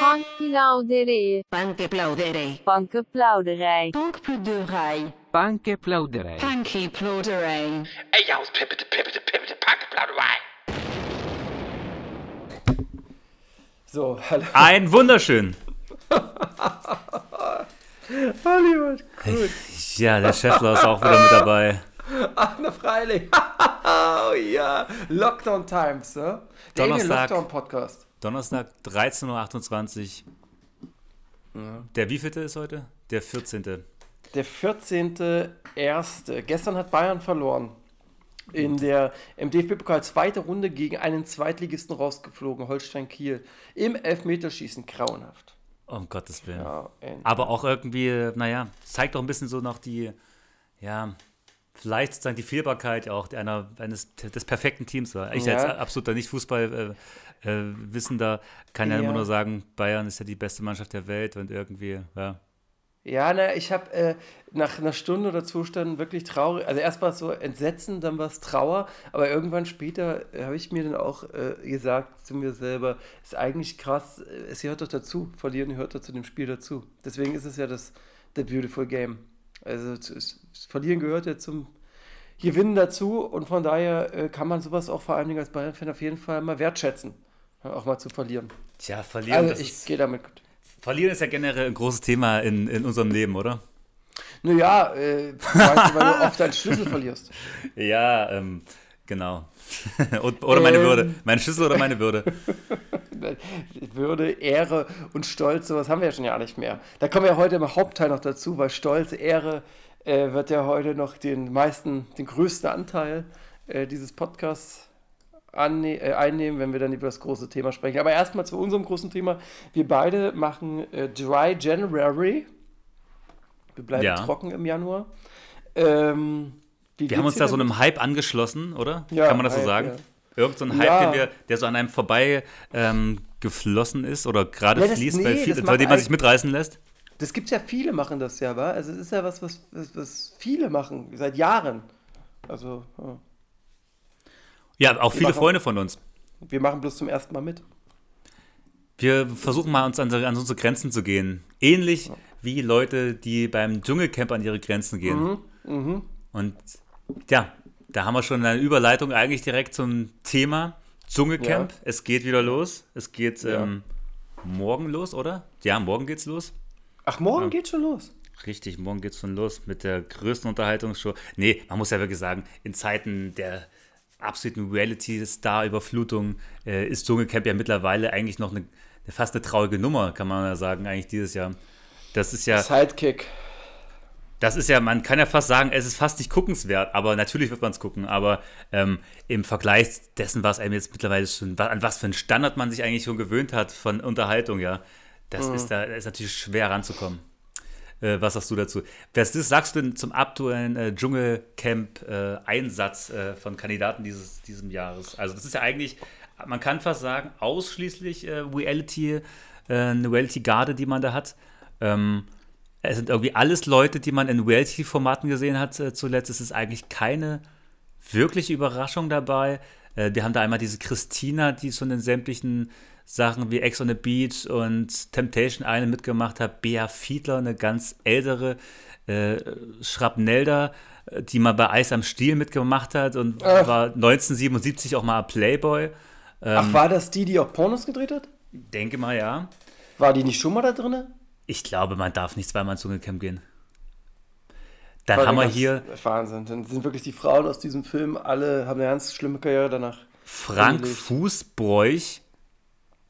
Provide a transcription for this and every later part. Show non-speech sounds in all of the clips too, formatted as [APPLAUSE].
Bankplauderij. Bankplauderij. Bankenplauderij. Bankplauderij. Bankplauderij. Bankplauderij. Ey, ja, pippete, pippete, pippete, Bankplauderij. So, hallo. Ein wunderschön. [LAUGHS] Hollywood. Gut. Ja, der Chefler ist auch wieder mit dabei. Ach, na freilich. [LAUGHS] oh ja. Lockdown Times, ne? Donnerstag. Lockdown Podcast. Donnerstag, 13.28 Uhr. Der wievielte ist heute? Der 14. Der 14.01. Gestern hat Bayern verloren. In der im DFB-Pokal zweite Runde gegen einen Zweitligisten rausgeflogen, Holstein Kiel. Im Elfmeterschießen grauenhaft. Um Gottes Willen. Ja. Aber auch irgendwie, naja, zeigt doch ein bisschen so noch die, ja, vielleicht sozusagen die Fehlbarkeit auch einer, eines des perfekten Teams. Ich Ja. als absoluter Nicht-Fußball äh, Wissender kann ja, Ja. immer nur sagen, Bayern ist ja die beste Mannschaft der Welt und irgendwie, ja. Ja, na, ich habe äh, nach einer Stunde oder zwei Stunden wirklich traurig. Also erst war es so Entsetzen, dann war es Trauer, aber irgendwann später äh, habe ich mir dann auch äh, gesagt zu mir selber, ist eigentlich krass, äh, es gehört doch dazu, verlieren gehört doch zu dem Spiel dazu. Deswegen ist es ja das The Beautiful Game. Also es, es, Verlieren gehört ja zum Gewinnen dazu und von daher äh, kann man sowas auch vor allen Dingen als Bayern-Fan auf jeden Fall mal wertschätzen, auch mal zu verlieren. Tja, verlieren, Also ich ist, gehe damit gut. verlieren ist ja generell ein großes Thema in, in unserem Leben, oder? Naja, äh, weißt du, weil du oft deinen Schlüssel verlierst. [LAUGHS] Ja, ähm, genau. [LAUGHS] Oder meine Ähm. Würde. Mein Schlüssel oder meine Würde. [LAUGHS] Würde, Ehre und Stolz, sowas haben wir ja schon ja nicht mehr. Da kommen wir heute im Hauptteil noch dazu, weil Stolz, Ehre äh, wird ja heute noch den meisten, den größten Anteil äh, dieses Podcasts anne äh, einnehmen, wenn wir dann über das große Thema sprechen. Aber erstmal zu unserem großen Thema. Wir beide machen äh, Dry January. Wir bleiben Ja. trocken im Januar. Ähm, Wir haben uns da so einem Hype angeschlossen, oder? Ja, Kann man das so sagen? ja. Irgend so ein Hype, Ja. den wir, der so an einem vorbei ähm, geflossen ist oder gerade Ja, fließt, nee, weil viel, bei dem man sich mitreißen lässt. Das gibt's ja viele machen das ja, wa? Also es ist ja was, was, was, was viele machen, seit Jahren. Also, ja. Ja, auch viele machen- Freunde von uns. wir machen bloß zum ersten Mal mit. Wir versuchen mal uns an, an unsere Grenzen zu gehen. Ähnlich wie Leute, die beim Dschungelcamp an ihre Grenzen gehen. Mhm, Und ja, da haben wir schon eine Überleitung eigentlich direkt zum Thema Dschungelcamp. Ja. Es geht wieder los. Es geht Ja. ähm, morgen los, oder? Ja, morgen geht's los. Ach, morgen geht's schon los. Richtig, morgen geht's schon los mit der größten Unterhaltungsshow. Nee, man muss ja wirklich sagen, in Zeiten der absoluten Reality-Star-Überflutung äh, ist Dschungelcamp ja mittlerweile eigentlich noch eine, fast eine traurige Nummer, kann man ja sagen, eigentlich dieses Jahr. Das ist ja, Sidekick. das ist ja, man kann ja fast sagen, es ist fast nicht guckenswert, aber natürlich wird man es gucken. Aber ähm, im Vergleich dessen, was einem jetzt mittlerweile schon, an was für einen Standard man sich eigentlich schon gewöhnt hat von Unterhaltung, ja, das ist da ist natürlich schwer ranzukommen. Äh, was sagst du dazu? Was ist, sagst du denn zum aktuellen äh, Dschungelcamp-Einsatz äh, von Kandidaten dieses diesem Jahres? Also das ist ja eigentlich, man kann fast sagen, ausschließlich äh, Reality, äh, eine Reality-Garde, die man da hat. Ähm, es sind irgendwie alles Leute, die man in Reality-Formaten gesehen hat äh, zuletzt. Es ist eigentlich keine wirkliche Überraschung dabei. Wir haben da einmal diese Christina, die schon in sämtlichen Sachen wie Ex on the Beach und Temptation Island mitgemacht hat. Bea Fiedler, eine ganz ältere äh, Schrapnelda, die mal bei Eis am Stiel mitgemacht hat und Ach. war 1977 auch mal Playboy. Ach, war das die, die auch Pornos gedreht hat? Denke mal, ja. War die nicht schon mal da drin? Ich glaube, man darf nicht zweimal ins Dschungelcamp gehen. Dann haben wir hier Wahnsinn. Dann sind wirklich die Frauen aus diesem Film alle, haben eine ganz schlimme Karriere danach. Frank. Fußbräuch.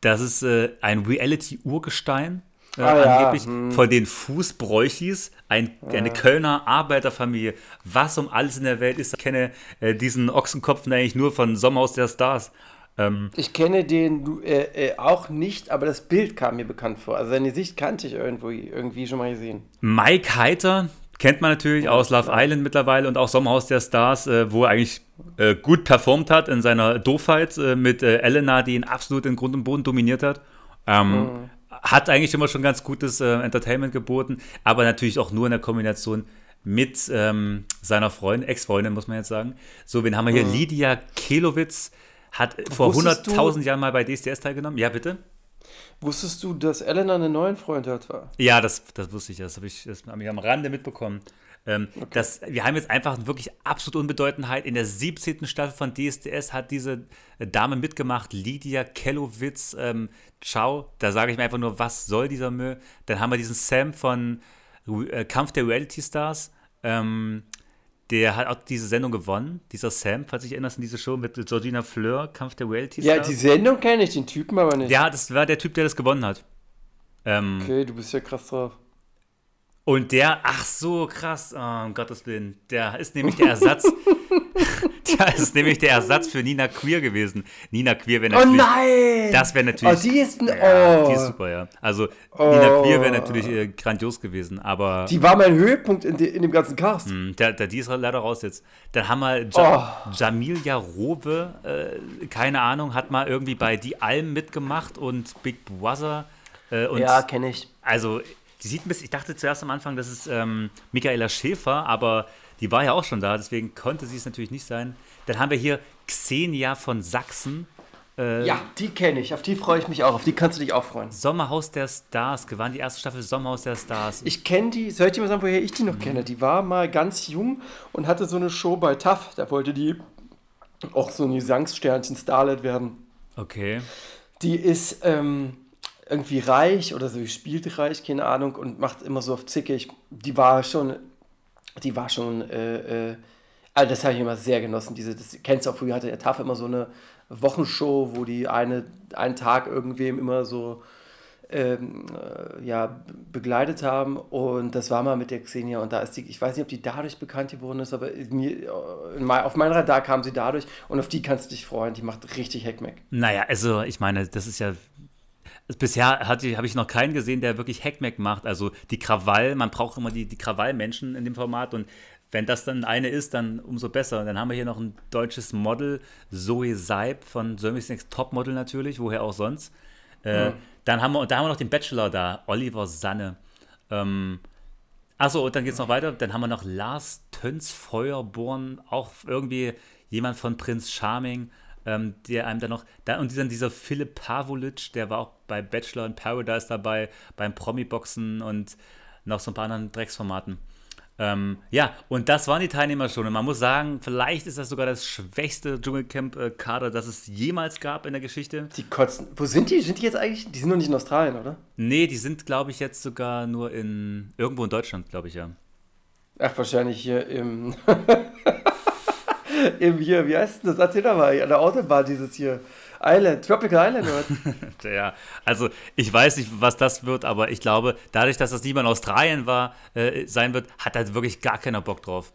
Das ist äh, ein Reality-Urgestein. Äh, Ah ja, angeblich von den Fußbräuchis, ein, eine Kölner Arbeiterfamilie. Was um alles in der Welt ist, ich kenne äh, diesen Ochsenkopf eigentlich nur von Sommerhaus der Stars. Ähm, Ich kenne den äh, äh, auch nicht, aber das Bild kam mir bekannt vor. Also seine Sicht kannte ich irgendwo, irgendwie schon mal gesehen. Mike Heiter kennt man natürlich aus Love Island mittlerweile und auch Sommerhaus der Stars, äh, wo er eigentlich äh, gut performt hat in seiner Doofheit äh, mit äh, Elena, die ihn absolut in Grund und Boden dominiert hat. Ähm, Hat eigentlich immer schon ganz gutes äh, Entertainment geboten, aber natürlich auch nur in der Kombination mit ähm, seiner Freundin, Ex-Freundin, muss man jetzt sagen. So, wen haben wir hier? Lydia Kelowitz hat vor Wusstest du- 100.000 Jahren mal bei DSDS teilgenommen. Ja, bitte? Wusstest du, dass Elena einen neuen Freund hat? War? Ja, das, das wusste ich, das habe ich, das hab ich am Rande mitbekommen. Ähm, das, wir haben jetzt einfach wirklich absolut Unbedeutendheit. In der 17. Staffel von DSDS hat diese Dame mitgemacht, Lydia Kellowitz. Ähm, ciao, da sage ich mir einfach nur, was soll dieser Müll? Dann haben wir diesen Sam von äh, Kampf der Reality Stars. Ähm, der hat auch diese Sendung gewonnen, dieser Sam, falls du dich erinnerst, in diese Show mit Georgina Fleur, Kampf der Reality Ja, Stars. die Sendung kenne ich, den Typen aber nicht. ja, das war der Typ, der das gewonnen hat. Ähm, Okay, du bist ja krass drauf. Und der, ach so, krass, oh, um Gottes Willen, der ist nämlich der Ersatz. [LAUGHS] der ist nämlich der Ersatz für Nina Queer gewesen. Nina Queer wäre Oh natürlich. nein! Das wäre natürlich. Oh, die ist ein. ja, oh. die ist super, ja. Also Nina Oh. Queer wäre natürlich äh, grandios gewesen, aber Die war mein Höhepunkt in, de, in dem ganzen Cast. mh, der, der, die ist leider raus jetzt. Dann haben wir ja, Oh. Jamilia Robe, äh, keine Ahnung, hat mal irgendwie bei Die Alm mitgemacht und Big Brother. Äh, und Ja, kenne ich. also, die sieht ein bisschen, ich dachte zuerst am Anfang, das ist ähm, Michaela Schäfer, aber die war ja auch schon da, deswegen konnte sie es natürlich nicht sein. Dann haben wir hier Xenia von Sachsen, Ja, die kenne ich. Auf die freue ich mich auch. Auf die kannst du dich auch freuen. Sommerhaus der Stars, gewann die erste Staffel Sommerhaus der Stars. Ich kenne die, soll ich dir mal sagen, woher ich die noch kenne? Die war mal ganz jung und hatte so eine Show bei TAF. Da wollte die auch so ein Gesangssternchen Starlet werden. okay. Die ist ähm, irgendwie reich oder so, die spielt reich, keine Ahnung, und macht immer so auf zickig. Die war schon, die war schon, äh, äh, also das habe ich immer sehr genossen. Diese, das kennst du auch, früher hatte der TAF immer so eine Wochenshow, wo die eine, einen Tag irgendwem immer so ähm, äh, ja, begleitet haben und das war mal mit der Xenia und da ist die, ich weiß nicht, ob die dadurch bekannt geworden ist, aber mir, äh, auf mein Radar kam sie dadurch und auf die kannst du dich freuen, die macht richtig Heckmeck. Naja, also ich meine, das ist ja. Bisher habe ich noch keinen gesehen, der wirklich Hackmack macht. Also die Krawall, man braucht immer die, die Krawallmenschen in dem Format und wenn das dann eine ist, dann umso besser. Dann haben wir hier noch ein deutsches Model, Zoe Seib von Germany's Next Topmodel natürlich, woher auch sonst. Äh, Dann haben wir, und da haben wir noch den Bachelor da, Oliver Sanne. Ähm, Achso, und dann geht es noch weiter. Dann haben wir noch Lars Töns Feuerborn, auch irgendwie jemand von Prinz Charming, ähm, der einem dann noch. Da, und dann dieser Philipp Pavolic, der war auch bei Bachelor in Paradise dabei, beim Promi-Boxen und noch so ein paar anderen Drecksformaten. Ähm, ja, und das waren die Teilnehmer schon. Und man muss sagen, vielleicht ist das sogar das schwächste Dschungelcamp-Kader, das es jemals gab in der Geschichte. Die kotzen. Wo sind die? Sind die jetzt eigentlich? Die sind noch nicht in Australien, oder? Nee, die sind, glaube ich, jetzt sogar nur in irgendwo in Deutschland, glaube ich, ja. Ach, wahrscheinlich hier im. [LAUGHS] Im hier, wie heißt denn das? Erzähl doch mal, an der Autobahn dieses hier. Island, Tropical Island, oder? [LAUGHS] Ja, also ich weiß nicht, was das wird, aber ich glaube, dadurch, dass das in Australien war, äh, sein wird, hat da wirklich gar keiner Bock drauf.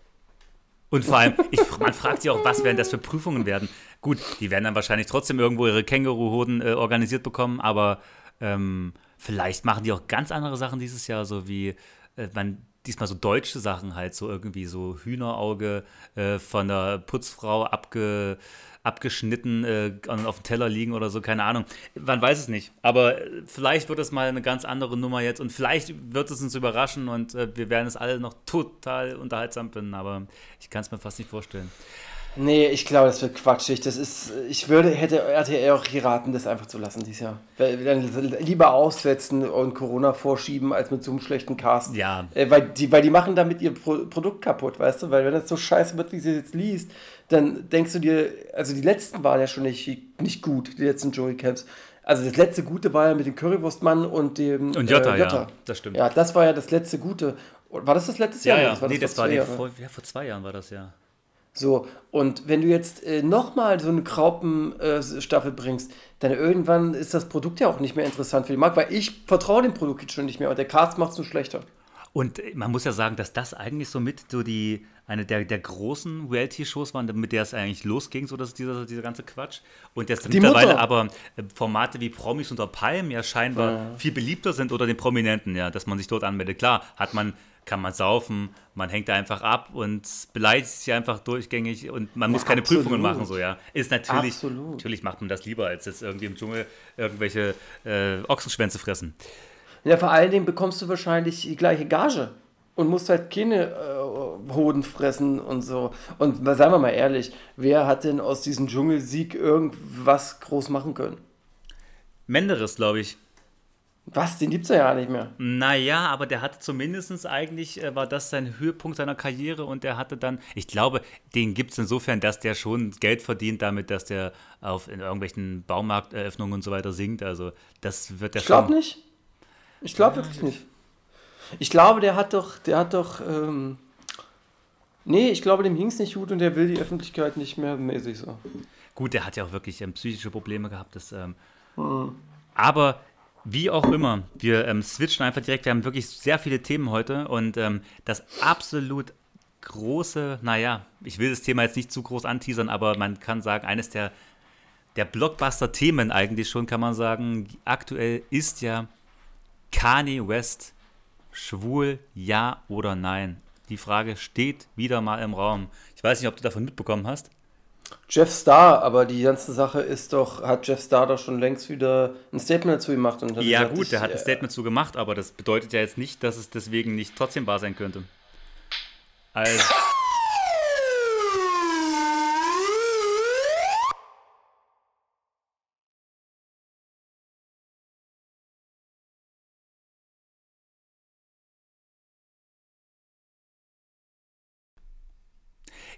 Und vor allem, ich, man fragt sich auch, was werden das für Prüfungen werden. Gut, die werden dann wahrscheinlich trotzdem irgendwo ihre Känguruhoden äh, organisiert bekommen, aber ähm, vielleicht machen die auch ganz andere Sachen dieses Jahr, so wie äh, man diesmal so deutsche Sachen halt, so irgendwie so Hühnerauge äh, von der Putzfrau abge, abgeschnitten äh, auf dem Teller liegen oder so, keine Ahnung. Man weiß es nicht. Aber äh, vielleicht wird es mal eine ganz andere Nummer jetzt und vielleicht wird es uns überraschen und äh, wir werden es alle noch total unterhaltsam finden, aber ich kann es mir fast nicht vorstellen. Nee, ich glaube, das wird quatschig. Das ist, ich würde, hätte RTL auch geraten, das einfach zu lassen dieses Jahr. Dann lieber aussetzen und Corona vorschieben, als mit so einem schlechten Cast. Ja. Äh, weil, die, weil die machen damit ihr Pro Produkt kaputt, weißt du? Weil wenn das so scheiße wird, wie sie jetzt liest, dann denkst du dir, also die letzten waren ja schon nicht, nicht gut, die letzten Dschungelcamps. Also das letzte Gute war ja mit dem Currywurstmann und dem Und Jota, äh, ja, das stimmt. Ja, das war ja das letzte Gute. War das das letzte Ja, Jahr? ja, Das war nee, das vor war die, vor, ja, vor zwei Jahren war das ja. So, und wenn du jetzt äh, nochmal so eine Graupen-Staffel bringst, dann irgendwann ist das Produkt ja auch nicht mehr interessant für den Markt, weil ich vertraue dem Produkt jetzt schon nicht mehr und der Cast macht es nur schlechter. Und äh, man muss ja sagen, dass das eigentlich so mit so die, eine der, der großen Reality-Shows waren, mit der es eigentlich losging, so dass dieser, dieser ganze Quatsch. Und jetzt mittlerweile Mutter. aber äh, Formate wie Promis unter Palmen ja scheinbar viel beliebter sind unter den Prominenten, ja, dass man sich dort anmeldet. Klar, hat man, kann man saufen, man hängt da einfach ab und beleidigt sich einfach durchgängig und man muss keine absolut. Prüfungen machen, so, ja. Ist natürlich, Absolut. natürlich macht man das lieber, als jetzt irgendwie im Dschungel irgendwelche äh, Ochsenschwänze fressen. Ja, vor allen Dingen bekommst du wahrscheinlich die gleiche Gage und musst halt keine äh, Hoden fressen und so. Und seien wir mal ehrlich, wer hat denn aus diesem Dschungelsieg irgendwas groß machen können? Menderes, glaube ich. Was? Den gibt's ja ja nicht mehr. Naja, aber der hatte zumindest eigentlich, äh, war das sein Höhepunkt seiner Karriere und der hatte dann, ich glaube, den gibt es insofern, dass der schon Geld verdient damit, dass der auf in irgendwelchen Baumarkteröffnungen und so weiter singt. Also das wird der Ich glaube nicht. Ich glaube wirklich nicht. Ich glaube, der hat doch, der hat doch, ähm, nee, ich glaube, dem hing's nicht gut und der will die Öffentlichkeit nicht mehr mäßig so. Gut, der hat ja auch wirklich ähm, psychische Probleme gehabt. Das, ähm, Hm. Aber wie auch immer, wir ähm, switchen einfach direkt. Wir haben wirklich sehr viele Themen heute und ähm, das absolut große, naja, ich will das Thema jetzt nicht zu groß anteasern, aber man kann sagen, eines der, der Blockbuster-Themen eigentlich schon, kann man sagen, aktuell ist ja Kanye West schwul, ja oder nein? Die Frage steht wieder mal im Raum. Ich weiß nicht, ob du davon mitbekommen hast. Jeff Starr, aber die ganze Sache ist doch, hat Jeff Starr doch schon längst wieder ein Statement dazu gemacht und hat Ja, gesagt, gut, der hat ein äh, Statement zu gemacht, aber das bedeutet ja jetzt nicht, dass es deswegen nicht trotzdem wahr sein könnte. Also.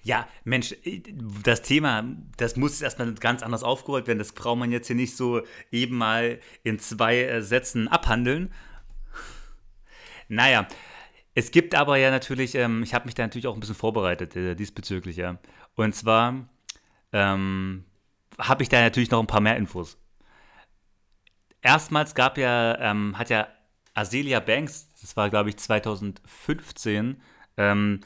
Ja, Mensch, das Thema, das muss erstmal ganz anders aufgerollt werden. Das braucht man jetzt hier nicht so eben mal in zwei äh, Sätzen abhandeln. Naja, es gibt aber ja natürlich, ähm, ich habe mich da natürlich auch ein bisschen vorbereitet äh, diesbezüglich, ja. Und zwar ähm, habe ich da natürlich noch ein paar mehr Infos. Erstmals gab ja, ähm, hat ja Azealia Banks, das war glaube ich 2015, ähm,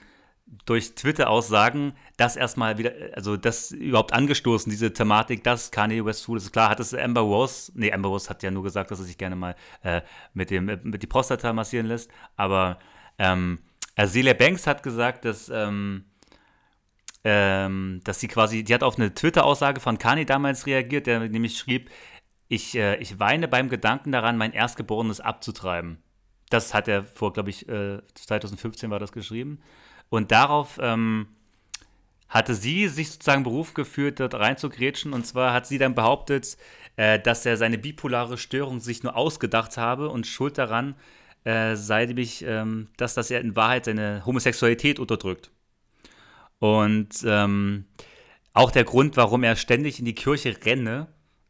durch Twitter-Aussagen das erstmal wieder, also das überhaupt angestoßen, diese Thematik, dass Kanye West schwul ist. Klar hat es Amber Rose, nee, Amber Rose hat ja nur gesagt, dass er sich gerne mal äh, mit, dem, äh, mit die Prostata massieren lässt, aber ähm, Azealia Banks hat gesagt, dass, ähm, ähm, dass sie quasi, die hat auf eine Twitter-Aussage von Kanye damals reagiert, der nämlich schrieb, ich, äh, ich weine beim Gedanken daran, mein Erstgeborenes abzutreiben. Das hat er vor, glaube ich, äh, 2015 war das geschrieben. Und darauf ähm, hatte sie sich sozusagen berufen geführt, dort reinzugrätschen. Und zwar hat sie dann behauptet, äh, dass er seine bipolare Störung sich nur ausgedacht habe und schuld daran äh, sei nämlich, ähm, dass das er in Wahrheit seine Homosexualität unterdrückt. Und ähm, auch der Grund, warum er ständig in die Kirche renne,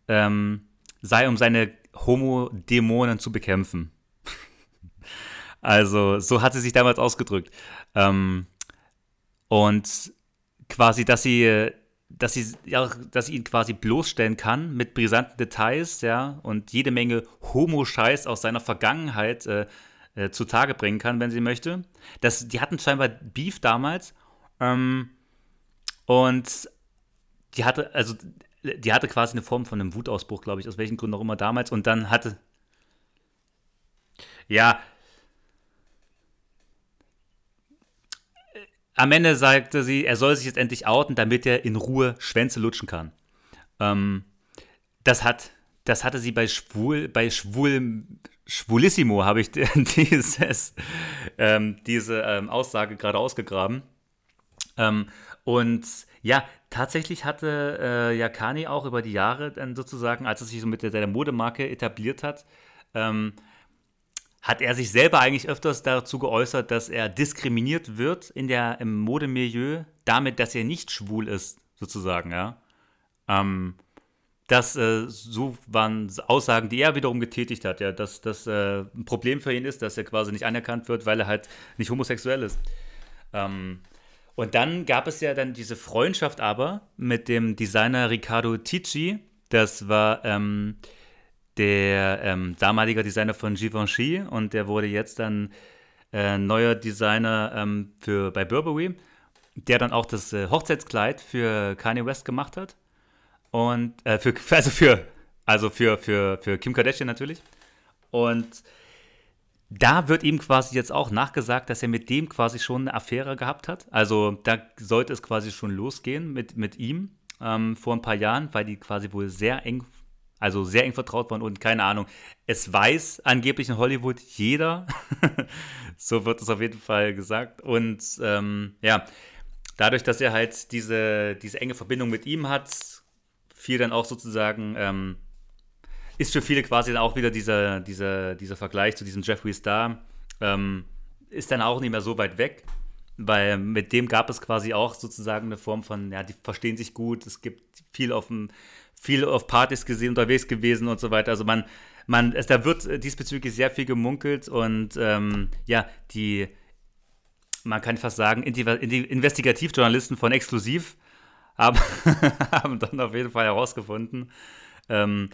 ähm, sei, um seine Homo-Dämonen zu bekämpfen. [LAUGHS] also, so hat sie sich damals ausgedrückt. Ähm, und quasi, dass sie, dass sie, ja, dass sie ihn quasi bloßstellen kann mit brisanten Details, ja, und jede Menge Homo-Scheiß aus seiner Vergangenheit äh, äh, zutage bringen kann, wenn sie möchte. Das, die hatten scheinbar Beef damals. Ähm, und die hatte, also, die hatte quasi eine Form von einem Wutausbruch, glaube ich, aus welchen Gründen auch immer damals. Und dann hatte. Ja, am Ende sagte sie, er soll sich jetzt endlich outen, damit er in Ruhe Schwänze lutschen kann. Ähm, das hat, das hatte sie bei Schwul, bei Schwul, Schwulissimo habe ich [LAUGHS] dieses, ähm, diese ähm, Aussage gerade ausgegraben. Ähm, und ja, tatsächlich hatte äh, ja auch über die Jahre dann sozusagen, als er sich so mit der, der Modemarke etabliert hat, ähm, hat er sich selber eigentlich öfters dazu geäußert, dass er diskriminiert wird in der, im Modemilieu, damit, dass er nicht schwul ist, sozusagen, ja. Ähm, das äh, so waren Aussagen, die er wiederum getätigt hat, ja, dass das äh, ein Problem für ihn ist, dass er quasi nicht anerkannt wird, weil er halt nicht homosexuell ist. Ähm, und dann gab es ja dann diese Freundschaft aber mit dem Designer Riccardo Ticci. Das war ähm, der ähm, damalige Designer von Givenchy und der wurde jetzt dann äh, neuer Designer ähm, für, bei Burberry, der dann auch das äh, Hochzeitskleid für Kanye West gemacht hat. Und äh, für, [LAUGHS] also für, also für, für, für Kim Kardashian natürlich. Und da wird ihm quasi jetzt auch nachgesagt, dass er mit dem quasi schon eine Affäre gehabt hat. Also da sollte es quasi schon losgehen mit, mit ihm ähm, vor ein paar Jahren, weil die quasi wohl sehr eng, also sehr eng vertraut waren und keine Ahnung. Es weiß angeblich in Hollywood jeder. [LAUGHS] so wird es auf jeden Fall gesagt. Und ähm, ja, dadurch, dass er halt diese, diese enge Verbindung mit ihm hat, fiel dann auch sozusagen ähm, ist für viele quasi dann auch wieder dieser, dieser, dieser Vergleich zu diesem Jeffree Star, ähm, ist dann auch nicht mehr so weit weg, weil mit dem gab es quasi auch sozusagen eine Form von, ja, die verstehen sich gut, es gibt viel auf dem, viel auf Partys gesehen, unterwegs gewesen und so weiter. Also man, man, es, da wird diesbezüglich sehr viel gemunkelt und ähm, ja, die, man kann fast sagen, Investigativjournalisten von Exklusiv [LAUGHS] haben, haben dann auf jeden Fall herausgefunden, ähm,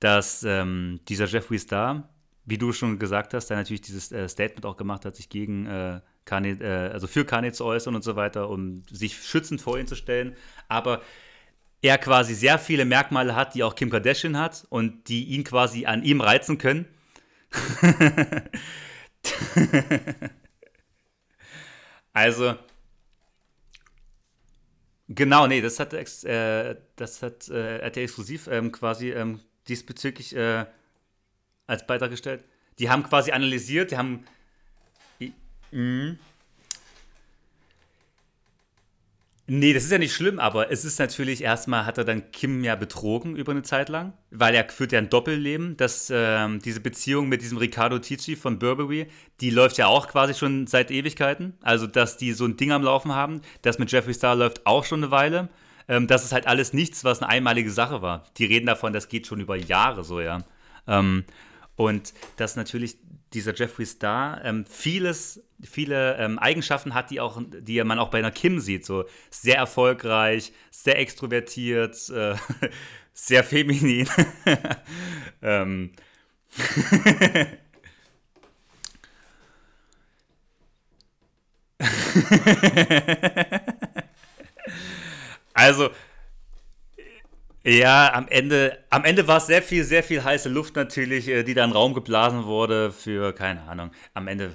dass ähm, dieser Jeffrey Star, wie du schon gesagt hast, der natürlich dieses äh, Statement auch gemacht hat, sich gegen äh, Kanye, äh, also für Kanye zu äußern und so weiter, um sich schützend vor ihn zu stellen, aber er quasi sehr viele Merkmale hat, die auch Kim Kardashian hat und die ihn quasi an ihm reizen können. [LAUGHS] also, genau, nee, das hat, äh, das hat äh, RTL exklusiv ähm, quasi ähm, diesbezüglich äh, als Beitrag gestellt. Die haben quasi analysiert, die haben. Mh, Nee, das ist ja nicht schlimm, aber es ist natürlich, erstmal hat er dann Kim ja betrogen über eine Zeit lang, weil er führt ja ein Doppelleben. dass ähm, diese Beziehung mit diesem Riccardo Ticci von Burberry, die läuft ja auch quasi schon seit Ewigkeiten. Also, dass die so ein Ding am Laufen haben. Das mit Jeffree Star läuft auch schon eine Weile. Ähm, das ist halt alles nichts, was eine einmalige Sache war. Die reden davon, das geht schon über Jahre so, ja. Ähm, und dass natürlich dieser Jeffree Star ähm, vieles, viele ähm, Eigenschaften hat, die, auch, die man auch bei einer Kim sieht. So sehr erfolgreich, sehr extrovertiert, äh, [LAUGHS] sehr feminin. [LAUGHS] ähm. [LAUGHS] also, ja, am Ende, am Ende war es sehr viel, sehr viel heiße Luft natürlich, äh, die da in Raum geblasen wurde für, keine Ahnung, am Ende.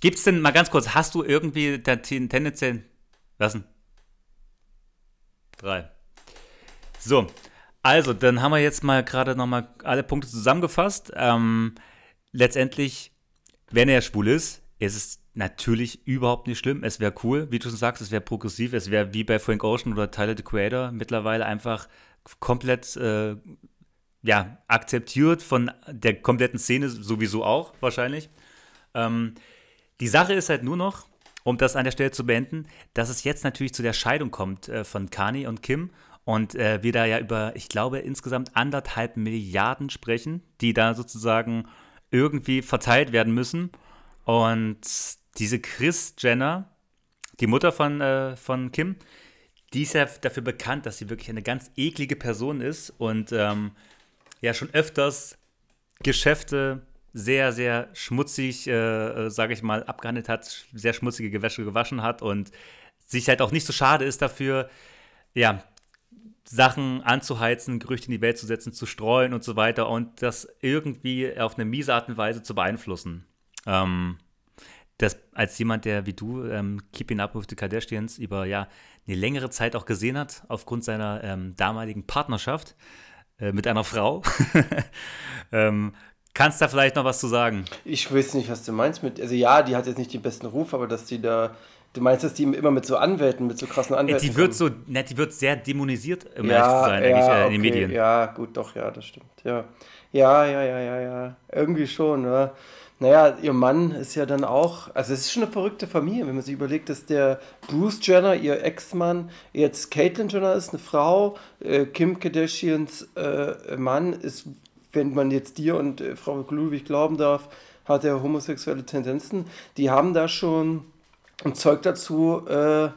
Gibt es denn, mal ganz kurz, hast du irgendwie tendenziell, lassen? Drei. So, also, dann haben wir jetzt mal gerade nochmal alle Punkte zusammengefasst. Ähm, letztendlich, wenn er schwul ist, ist es natürlich überhaupt nicht schlimm. Es wäre cool, wie du schon sagst, es wäre progressiv, es wäre wie bei Frank Ocean oder Tyler the Creator mittlerweile einfach komplett äh, ja, akzeptiert von der kompletten Szene sowieso auch wahrscheinlich. Ähm, die Sache ist halt nur noch, um das an der Stelle zu beenden, dass es jetzt natürlich zu der Scheidung kommt äh, von Kani und Kim und äh, wir da ja über, ich glaube, insgesamt anderthalb Milliarden sprechen, die da sozusagen irgendwie verteilt werden müssen. Und diese Chris Jenner, die Mutter von, äh, von Kim, die ist ja dafür bekannt, dass sie wirklich eine ganz eklige Person ist und ähm, ja schon öfters Geschäfte sehr, sehr schmutzig, äh, äh sage ich mal, abgehandelt hat, sehr schmutzige Gewäsche gewaschen hat und sich halt auch nicht so schade ist dafür, ja, Sachen anzuheizen, Gerüchte in die Welt zu setzen, zu streuen und so weiter und das irgendwie auf eine miese Art und Weise zu beeinflussen. Ähm, das als jemand, der wie du ähm, Keeping Up with the Kardashians über ja eine längere Zeit auch gesehen hat, aufgrund seiner ähm, damaligen Partnerschaft äh, mit einer Frau, [LAUGHS] ähm, kannst da vielleicht noch was zu sagen? Ich weiß nicht, was du meinst mit, also ja, die hat jetzt nicht den besten Ruf, aber dass die da Du meinst, dass die immer mit so Anwälten, mit so krassen Anwälten. Die wird kommen? so, ne, die wird sehr dämonisiert, um ja, ehrlich zu sein, ja, eigentlich, äh, in den Medien. Ja, gut, doch, ja, das stimmt. Ja. Ja, ja, ja, ja, ja. Irgendwie schon, ja. Naja, ihr Mann ist ja dann auch, also es ist schon eine verrückte Familie, wenn man sich überlegt, dass der Bruce Jenner, ihr Ex-Mann, jetzt Caitlyn Jenner ist, eine Frau, äh, Kim Kardashians äh, Mann ist, wenn man jetzt dir und äh, Frau Ludwig glauben darf, hat er homosexuelle Tendenzen. Die haben da schon ein Zeug dazu, äh,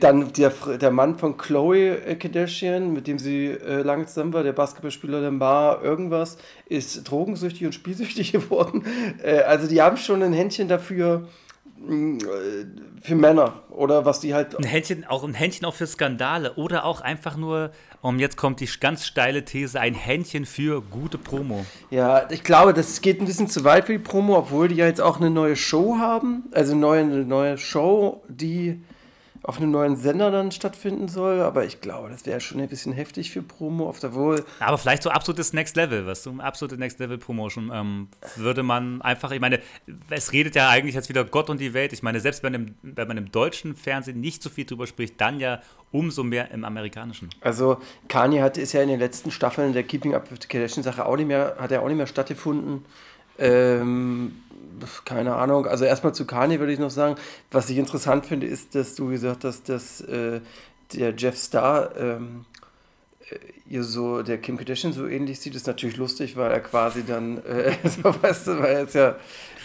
dann der, der Mann von Chloe Kardashian, mit dem sie äh, lange zusammen war, der Basketballspieler Lamar irgendwas, ist drogensüchtig und spielsüchtig [LAUGHS] geworden. Äh, also die haben schon ein Händchen dafür mm, äh, für Männer oder was die halt. Ein Händchen, auch ein Händchen auch für Skandale oder auch einfach nur, um jetzt kommt die ganz steile These, ein Händchen für gute Promo. Ja, ich glaube, das geht ein bisschen zu weit für die Promo, obwohl die ja jetzt auch eine neue Show haben. Also eine neue, eine neue Show, die auf einem neuen Sender dann stattfinden soll, aber ich glaube, das wäre schon ein bisschen heftig für Promo, auf der Wohl. Aber vielleicht so absolutes Next Level, was du, absolute Next Level Promotion ähm, würde man einfach, ich meine, es redet ja eigentlich jetzt wieder Gott und die Welt. Ich meine, selbst wenn, im, wenn man im deutschen Fernsehen nicht so viel drüber spricht, dann ja umso mehr im amerikanischen. Also Kanye hat, ist ja in den letzten Staffeln der Keeping Up with the Kardashian-Sache auch nicht mehr, hat ja auch nicht mehr stattgefunden. Ähm, keine Ahnung. Also erstmal zu Kanye würde ich noch sagen, was ich interessant finde, ist, dass du gesagt hast, dass äh, der Jeff Star ähm, äh, ihr so, der Kim Kardashian so ähnlich sieht, ist natürlich lustig, weil er quasi dann, äh, [LAUGHS] so weißt du, weil er ist ja,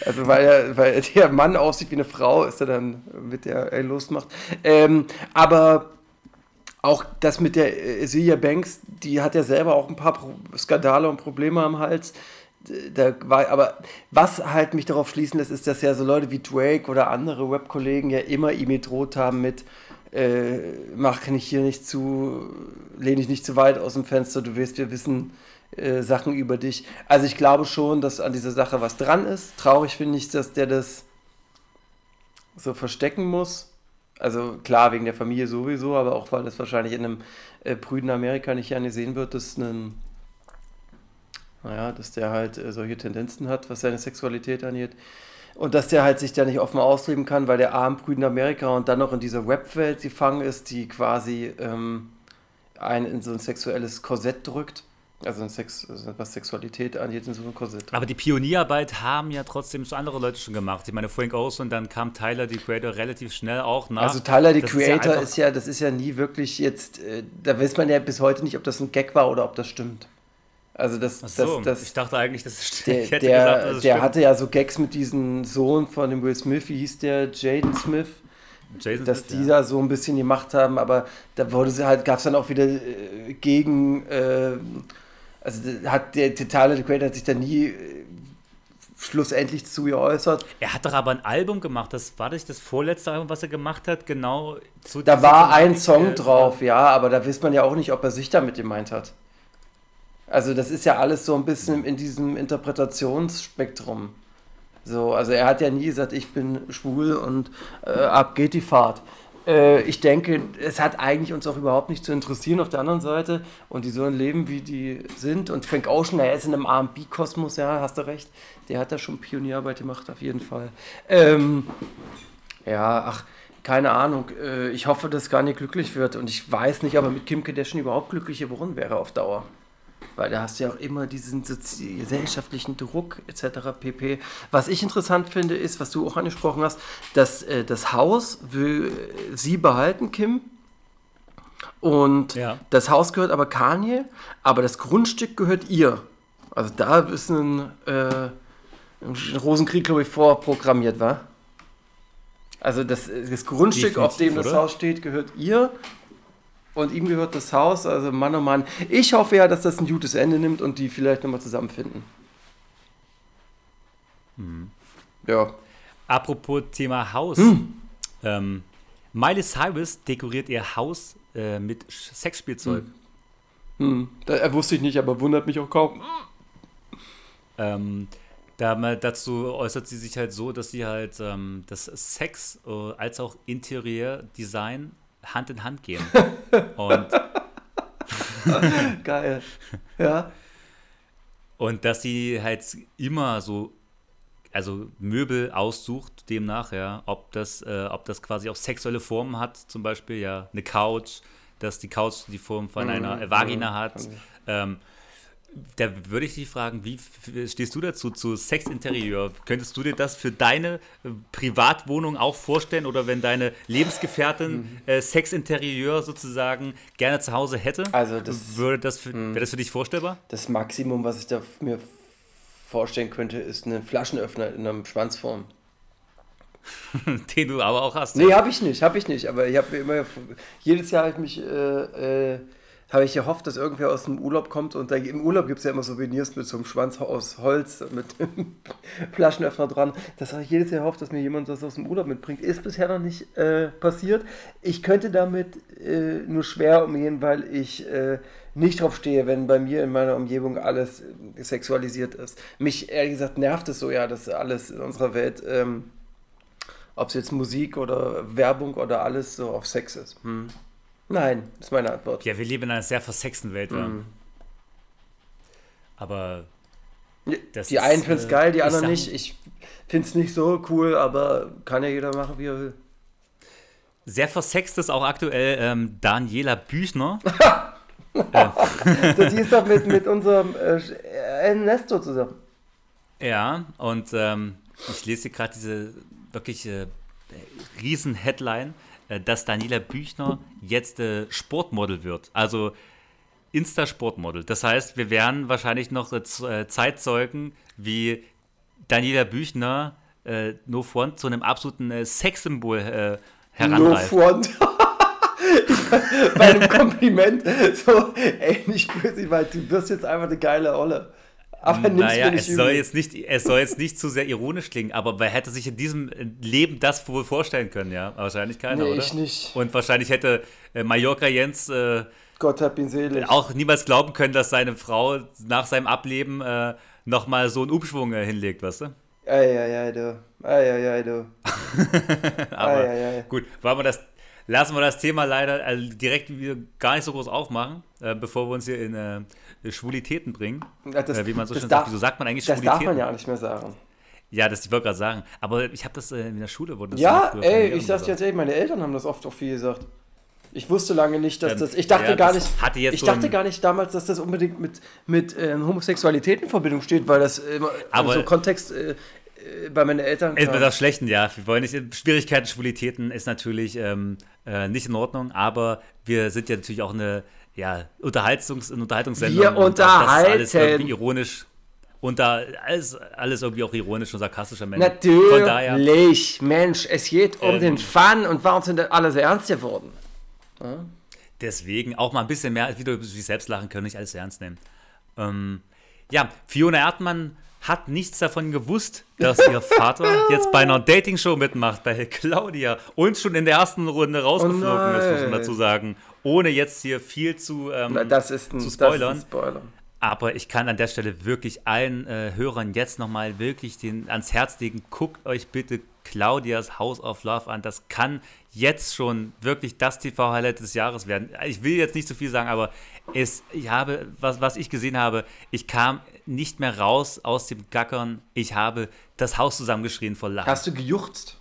also weil er, weil der Mann aussieht wie eine Frau, ist er dann mit der er losmacht. Ähm, aber auch das mit der äh, Celia Banks, die hat ja selber auch ein paar Pro Skandale und Probleme am Hals da war, aber was halt mich darauf schließen lässt, ist, dass ja so Leute wie Drake oder andere Webkollegen ja immer ihm gedroht haben mit, äh, mach nicht hier nicht zu, lehne dich nicht zu weit aus dem Fenster, du wirst, wir wissen äh, Sachen über dich. Also ich glaube schon, dass an dieser Sache was dran ist. Traurig finde ich, dass der das so verstecken muss. Also klar, wegen der Familie sowieso, aber auch weil das wahrscheinlich in einem äh, prüden Amerika nicht gerne sehen wird, dass ein naja, dass der halt äh, solche Tendenzen hat, was seine Sexualität angeht. Und dass der halt sich da nicht offen ausleben kann, weil der arm in Amerika und dann noch in dieser Webwelt gefangen ist, die quasi ähm, einen in so ein sexuelles Korsett drückt. Also, Sex, also was Sexualität angeht, in so ein Korsett. Aber die Pionierarbeit haben ja trotzdem so andere Leute schon gemacht. Ich meine, Frank Ocean, dann kam Tyler, die Creator, relativ schnell auch nach. Also Tyler, die Das Creator, ist ist ja, das ist ja nie wirklich jetzt, äh, da weiß man ja bis heute nicht, ob das ein Gag war oder ob das stimmt. Also das, so, das, das ich dachte eigentlich, das ist der, ich [LAUGHS] hätte der, gesagt, das ist der stimmt. hatte ja so Gags mit diesem Sohn von dem Will Smith, wie hieß der, Jaden Smith, Jason dass Smith, die ja. da so ein bisschen gemacht haben, aber da wurde sie halt, gab es dann auch wieder äh, gegen, äh, also hat der, der Tyler, the Creator, hat sich da nie äh, schlussendlich zu geäußert. Er hat doch aber ein Album gemacht. Das war nicht das vorletzte Album, was er gemacht hat. Genau zu Da war ein Song drauf, ja, aber da weiß man ja auch nicht, ob er sich damit gemeint hat. Also das ist ja alles so ein bisschen in diesem Interpretationsspektrum. So, also er hat ja nie gesagt, ich bin schwul und äh, ab geht die Fahrt. Äh, ich denke, es hat eigentlich uns auch überhaupt nicht zu interessieren auf der anderen Seite und die sollen leben, wie die sind. Und Frank Ocean, er ist in einem R&B-Kosmos, ja, hast du recht. Der hat da schon Pionierarbeit gemacht, auf jeden Fall. Ähm, ja, ach, keine Ahnung. Äh, ich hoffe, dass Kanye glücklich wird. Und ich weiß nicht, ob er mit Kim Kardashian überhaupt glücklich geworden wäre auf Dauer. Weil da hast du ja auch immer diesen gesellschaftlichen Druck etc. pp. Was ich interessant finde, ist, was du auch angesprochen hast, dass äh, das Haus will äh, sie behalten, Kim. Und Ja. das Haus gehört aber Kanye, aber das Grundstück gehört ihr. Also da ist ein, äh, ein Rosenkrieg, glaube ich, vorprogrammiert, war. Also das, das Grundstück, auf dem Definitiv, das oder? Haus steht, gehört ihr. Und ihm gehört das Haus. Also Mann, oh Mann. Ich hoffe ja, dass das ein gutes Ende nimmt und die vielleicht nochmal zusammenfinden. Mhm. Ja. Apropos Thema Haus. Hm. Ähm, Miley Cyrus dekoriert ihr Haus äh, mit Sexspielzeug. Hm. Da, äh, wusste ich nicht, aber wundert mich auch kaum. Ähm, da, dazu äußert sie sich halt so, dass sie halt ähm, das Sex äh, als auch Interieur-Design Hand in Hand gehen. [LAUGHS] und, Geil. Ja. und dass sie halt immer so, also Möbel aussucht, demnach, ja, ob das, äh, ob das quasi auch sexuelle Formen hat, zum Beispiel, ja, eine Couch, dass die Couch die Form von Mhm, einer äh, Vagina mhm, hat. Ähm, da würde ich dich fragen, wie stehst du dazu, zu Sexinterieur? Könntest du dir das für deine äh, Privatwohnung auch vorstellen oder wenn deine Lebensgefährtin Mhm. äh, Sexinterieur sozusagen gerne zu Hause hätte? Also das- würde das für, Mhm. wäre das für dich vorstellbar? Das Maximum, was ich da mir vorstellen könnte, ist ein Flaschenöffner in einer Schwanzform. [LAUGHS] Den du aber auch hast. Nee, habe ich nicht, habe ich nicht. Aber ich habe mir immer, jedes Jahr habe ich mich, äh, äh, habe ich gehofft, dass irgendwer aus dem Urlaub kommt. Und da, im Urlaub gibt es ja immer Souvenirs mit so einem Schwanz aus Holz, mit [LAUGHS] Flaschenöffner dran. Das habe ich jedes Jahr gehofft, dass mir jemand das aus dem Urlaub mitbringt. Ist bisher noch nicht äh, passiert. Ich könnte damit äh, nur schwer umgehen, weil ich äh, nicht drauf stehe, wenn bei mir in meiner Umgebung alles äh, sexualisiert ist. Mich, ehrlich gesagt, nervt es so ja, dass alles in unserer Welt... Ähm, ob es jetzt Musik oder Werbung oder alles so auf Sex ist. Hm. Nein, ist meine Antwort. Ja, wir leben in einer sehr versexten Welt. Mhm. Aber das die ist, einen finden es äh, geil, die anderen nicht. Ich finde es nicht so cool, aber kann ja jeder machen, wie er will. sehr versext ist auch aktuell ähm, Daniela Büchner. [LAUGHS] Das ist doch mit, mit unserem äh, Ernesto zusammen. Ja, und ähm, ich lese hier gerade diese wirklich äh, riesen Headline, äh, dass Daniela Büchner jetzt äh, Sportmodel wird. Also Insta-Sportmodel. Das heißt, wir werden wahrscheinlich noch äh, äh, Zeitzeugen, wie Daniela Büchner äh, no front zu einem absoluten äh, Sexsymbol äh, No heranreift. front. Bei [LAUGHS] einem Kompliment so, ey, nicht böse, weil du wirst jetzt einfach eine geile Olle. Aber Naja, es soll, übel. jetzt nicht, es soll jetzt nicht zu sehr ironisch klingen, aber wer hätte sich in diesem Leben das wohl vorstellen können, ja? Wahrscheinlich keiner, Nee, oder? ich nicht. Und wahrscheinlich hätte äh, Mallorca Jens äh, Gott hab ihn selig. auch niemals glauben können, dass seine Frau nach seinem Ableben äh, nochmal so einen Umschwung äh, hinlegt, weißt du? Eieiei, du. Eieiei, du. [LAUGHS] Aber Eieiei. gut, wollen wir das, lassen wir das Thema leider äh, direkt wieder gar nicht so groß aufmachen, äh, bevor wir uns hier in äh, Schwulitäten bringen. Ja, das- äh, wie man so das schön darf- sagt. Wieso sagt man eigentlich Das Schwulitäten? darf man ja auch nicht mehr sagen. Ja, das ich wollte gerade sagen. Aber ich habe das äh, in der Schule wurde das Ja, ey, ich sag's jetzt ehrlich, meine Eltern haben das oft auch viel gesagt. Ich wusste lange nicht, dass Ähm, das. Ich dachte ja, gar das nicht. hatte jetzt ich so dachte gar nicht damals, dass das unbedingt mit, mit ähm, Homosexualität in Verbindung steht, weil das immer Aber- so Kontext äh, äh, bei meinen Eltern. Wird das Schlechten, ja. Wir wollen nicht. Schwierigkeiten, Schwulitäten ist natürlich ähm, äh, nicht in Ordnung, aber wir sind ja natürlich auch eine ja, Unterhaltungs eine Unterhaltungssendung. Wir ist alles unterhalten. irgendwie ironisch. Und da alles, alles irgendwie auch ironisch und sarkastischer Mensch. Von daher. Natürlich, Mensch, es geht um Ähm, den Fun und warum sind denn alle so ernst geworden? Deswegen auch mal ein bisschen mehr wieder über sich selbst lachen können, nicht alles ernst nehmen. Ähm, ja, Fiona Erdmann hat nichts davon gewusst, dass ihr Vater jetzt bei einer Dating-Show mitmacht, bei Claudia und schon in der ersten Runde rausgeflogen Oh ist, muss man dazu sagen. Ohne jetzt hier viel zu, ähm, Na, Das ist ein, zu Das spoilern. ist ein Spoiler. Aber ich kann an der Stelle wirklich allen äh, Hörern jetzt nochmal wirklich den, ans Herz legen. Guckt euch bitte Claudias House of Love an. Das kann jetzt schon wirklich das TV-Highlight des Jahres werden. Ich will jetzt nicht zu viel sagen, aber es, ich habe, was, was ich gesehen habe, ich kam nicht mehr raus aus dem Gackern. Ich habe das Haus zusammengeschrien vor Lachen. Hast du gejuchzt?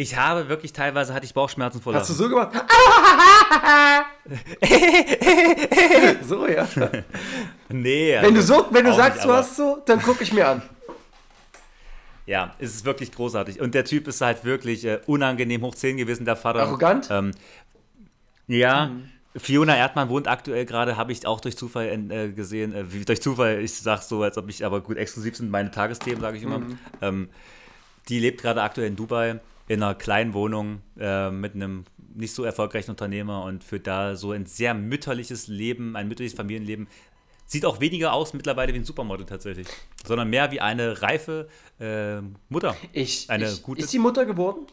ich habe wirklich teilweise hatte ich Bauchschmerzen vor Lachen. Hast du so gemacht? [LAUGHS] so, ja. nee, Wenn du also so, wenn du sagst, nicht, du hast so, dann gucke ich mir an. Ja, es ist wirklich großartig. Und der Typ ist halt wirklich äh, unangenehm hoch 10 gewesen, der Vater. Arrogant? Ähm, ja, Mhm. Fiona Erdmann wohnt aktuell gerade, habe ich auch durch Zufall äh, gesehen. Äh, durch Zufall, ich sag so, als ob ich aber gut exklusiv sind meine Tagesthemen, sage ich immer. Mhm. Ähm, die lebt gerade aktuell in Dubai in einer kleinen Wohnung äh, mit einem nicht so erfolgreichen Unternehmer und führt da so ein sehr mütterliches Leben, ein mütterliches Familienleben. Sieht auch weniger aus mittlerweile wie ein Supermodel tatsächlich, sondern mehr wie eine reife äh, Mutter. Ich, Eine ich, gute- ist die Mutter geworden?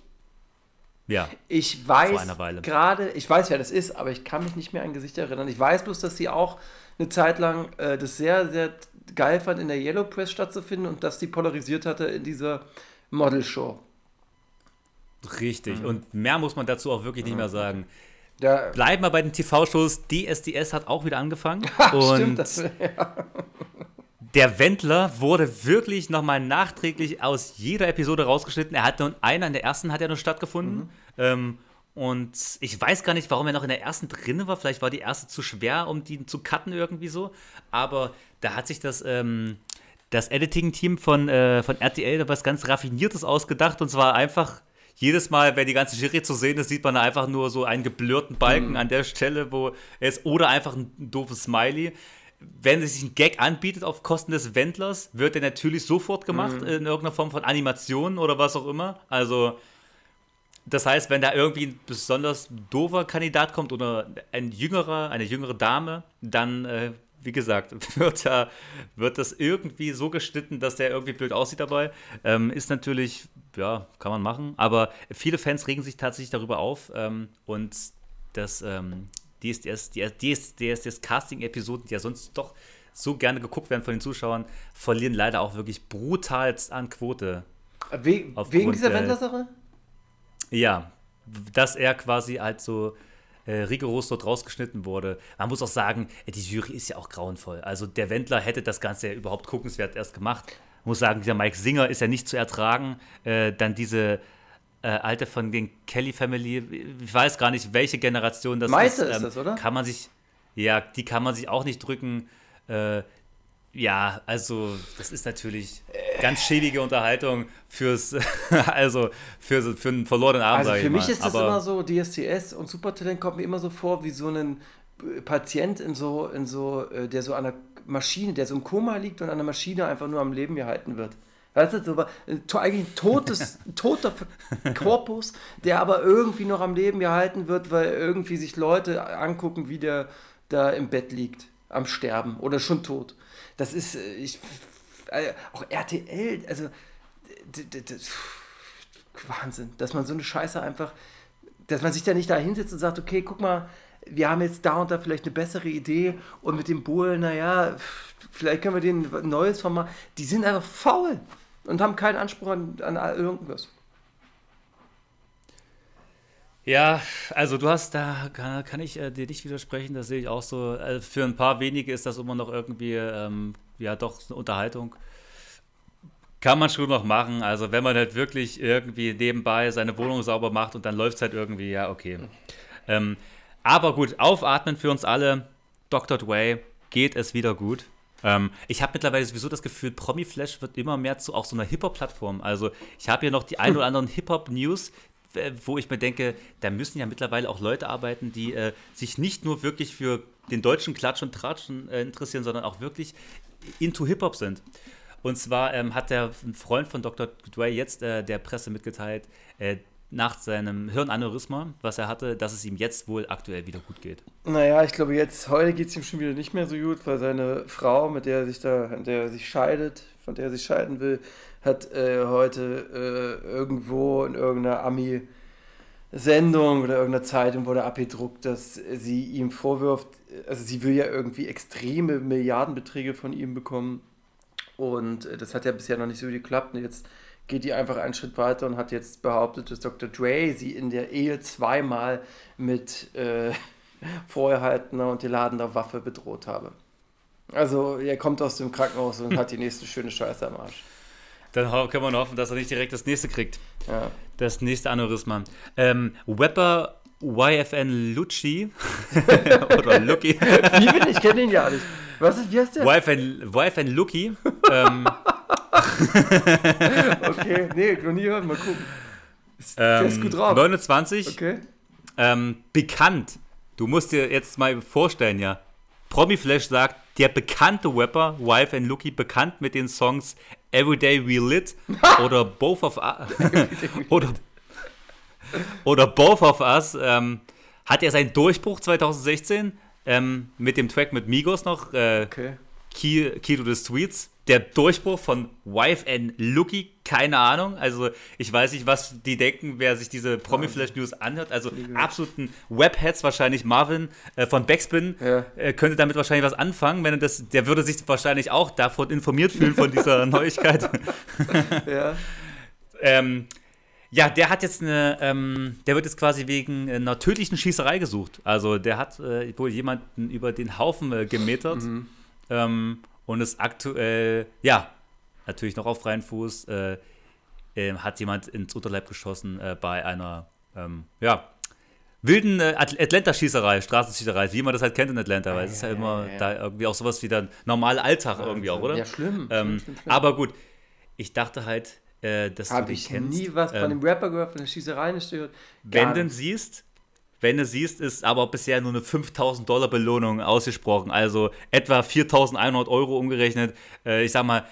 Ja, Ich weiß gerade, ich weiß, wer das ist, aber ich kann mich nicht mehr an Gesicht erinnern. Ich weiß bloß, dass sie auch eine Zeit lang äh, das sehr, sehr geil fand, in der Yellow Press stattzufinden und dass die polarisiert hatte in dieser Modelshow. richtig. Mhm. Und mehr muss man dazu auch wirklich nicht mehr sagen. Da, Bleiben wir bei den TV-Shows. DSDS hat auch wieder angefangen. [LAUGHS] und stimmt, das, [LAUGHS] ja. Der Wendler wurde wirklich nochmal nachträglich aus jeder Episode rausgeschnitten. Er hat nur einer in der ersten hat er nur stattgefunden. Ähm, und ich weiß gar nicht, warum er noch in der ersten drin war. Vielleicht war die erste zu schwer, um die zu cutten irgendwie so. Aber da hat sich das, ähm, das Editing-Team von, äh, von RTL was ganz Raffiniertes ausgedacht. Und zwar einfach jedes Mal, wenn die ganze Jury zu sehen ist, sieht man da einfach nur so einen geblurrten Balken an der Stelle, wo es oder einfach ein doofes Smiley. Wenn sich ein Gag anbietet auf Kosten des Wendlers, wird der natürlich sofort gemacht in irgendeiner Form von Animation oder was auch immer. Also das heißt, wenn da irgendwie ein besonders doofer Kandidat kommt oder ein jüngerer, eine jüngere Dame, dann, äh, wie gesagt, [LAUGHS] wird, da, wird das irgendwie so geschnitten, dass der irgendwie blöd aussieht dabei. Ähm, ist natürlich, ja, kann man machen, aber viele Fans regen sich tatsächlich darüber auf ähm, und das ähm, DSDS, die DSDS, DSDS Casting-Episoden, die ja sonst doch so gerne geguckt werden von den Zuschauern, verlieren leider auch wirklich brutalst an Quote. We wegen dieser Wendler-Sache? Ja, dass er quasi halt so äh, rigoros dort rausgeschnitten wurde. Man muss auch sagen, äh, die Jury ist ja auch grauenvoll. Also der Wendler hätte das Ganze ja überhaupt guckenswert erst gemacht. Ich muss sagen, dieser Mike Singer ist ja nicht zu ertragen. Äh, dann diese äh, alte von den Kelly Family, ich weiß gar nicht, welche Generation das Meise ist. ist das, oder? Kann man sich, ja, die kann man sich auch nicht drücken. Äh, ja, also das ist natürlich ganz schäbige Unterhaltung fürs, [LAUGHS] also für, für einen verlorenen Abend. Also für mich mal. ist das Aber immer so, DSDS und Supertalent kommt mir immer so vor wie so ein Patient in so, in so, äh, der so an einer Maschine, der so im Koma liegt und an der Maschine einfach nur am Leben gehalten wird. Weißt du, so, to- eigentlich ein totes, [LAUGHS] toter Korpus, der aber irgendwie noch am Leben gehalten wird, weil irgendwie sich Leute angucken, wie der da im Bett liegt, am Sterben oder schon tot. Das ist, äh, ich, äh, auch RTL, also, d- d- d- Wahnsinn, dass man so eine Scheiße einfach, dass man sich da nicht da hinsetzt und sagt, okay, guck mal, wir haben jetzt da und da vielleicht eine bessere Idee und mit dem Bohlen, naja, vielleicht können wir denen ein neues Format. Die sind einfach faul und haben keinen Anspruch an, an irgendwas. Ja, also du hast, da kann, kann ich äh, dir nicht widersprechen, das sehe ich auch so. Also für ein paar wenige ist das immer noch irgendwie, ähm, ja doch, eine Unterhaltung. Kann man schon noch machen. Also wenn man halt wirklich irgendwie nebenbei seine Wohnung sauber macht und dann läuft es halt irgendwie, ja, okay. Ähm, aber gut, aufatmen für uns alle. Dr. Dway, geht es wieder gut. Ähm, ich habe mittlerweile sowieso das Gefühl, Promi-Flash wird immer mehr zu auch so einer Hip-Hop-Plattform. Also ich habe hier noch die ein oder anderen Hip-Hop-News, wo ich mir denke, da müssen ja mittlerweile auch Leute arbeiten, die äh, sich nicht nur wirklich für den deutschen Klatsch und Tratschen äh, interessieren, sondern auch wirklich into Hip-Hop sind. Und zwar ähm, hat der Freund von Dr. Dre jetzt äh, der Presse mitgeteilt, äh, nach seinem Hirnaneurysma, was er hatte, dass es ihm jetzt wohl aktuell wieder gut geht. Naja, ich glaube jetzt, heute geht es ihm schon wieder nicht mehr so gut, weil seine Frau, mit der er sich da, an der er sich scheidet, von der er sich scheiden will, hat äh, heute äh, irgendwo in irgendeiner Ami Sendung oder irgendeiner Zeitung wurde abgedruckt, dass sie ihm vorwirft, also sie will ja irgendwie extreme Milliardenbeträge von ihm bekommen und äh, das hat ja bisher noch nicht so geklappt und jetzt geht die einfach einen Schritt weiter und hat jetzt behauptet, dass Dr. Dre sie in der Ehe zweimal mit äh, [LAUGHS] vorgehaltener und geladener Waffe bedroht habe. Also er kommt aus dem Krankenhaus und hat die nächste schöne Scheiße am Arsch. Dann können wir nur hoffen, dass er nicht direkt das nächste kriegt. Ja. Das nächste Aneurysma. Ähm, Wepper YFN Lucci [LAUGHS] [LAUGHS] oder Lucky. Wie bin ich? Ich kenne den ja nicht. Was ist, wie heißt der? YFN, YFN Lucky. Ähm, [LAUGHS] Okay, nee, noch nie gehört, mal gucken. Ist, der ist ähm, gut drauf. 29. Okay. Ähm, bekannt. Du musst dir jetzt mal vorstellen, ja. Promi Flash sagt, der bekannte Rapper, Wife and Lucky, bekannt mit den Songs Everyday We Lit [LAUGHS] oder Both of Us [LAUGHS] oder, oder Both of Us, ähm, hat er seinen Durchbruch 2016 ähm, mit dem Track mit Migos noch, äh, Okay. Key, Key to the Streets. Der Durchbruch von Wife and Lucky, keine Ahnung. Also ich weiß nicht, was die denken, wer sich diese Promi-Flash-News anhört. Also absoluten Webheads wahrscheinlich. Marvin äh, von Backspin Ja. äh, könnte damit wahrscheinlich was anfangen. Wenn er das, der würde sich wahrscheinlich auch davon informiert fühlen von dieser [LAUGHS] Neuigkeit. Ja. [LAUGHS] ähm, ja, der hat jetzt eine, ähm, der wird jetzt quasi wegen einer tödlichen Schießerei gesucht. Also der hat äh, wohl jemanden über den Haufen äh, gemetert ähm, und ist aktuell, ja, natürlich noch auf freien Fuß, äh, ähm, hat jemand ins Unterleib geschossen äh, bei einer, ähm, ja, wilden äh, At- Atlanta-Schießerei, Straßenschießerei, wie man das halt kennt in Atlanta, weil es ist ja, ja, immer ja, ja. da irgendwie auch sowas wie der normale Alltag irgendwie auch, oder? Ja, schlimm. Ähm, schlimm, schlimm, schlimm. Aber gut, ich dachte halt, äh, dass du Habe den ich kennst. nie was von Ähm, dem Rapper gehört, von der Schießerei nicht gehört. wenn du ihn siehst, wenn du siehst, ist aber bisher nur eine 5000 Dollar Belohnung ausgesprochen, also etwa 4100 Euro umgerechnet. Äh, ich sag mal,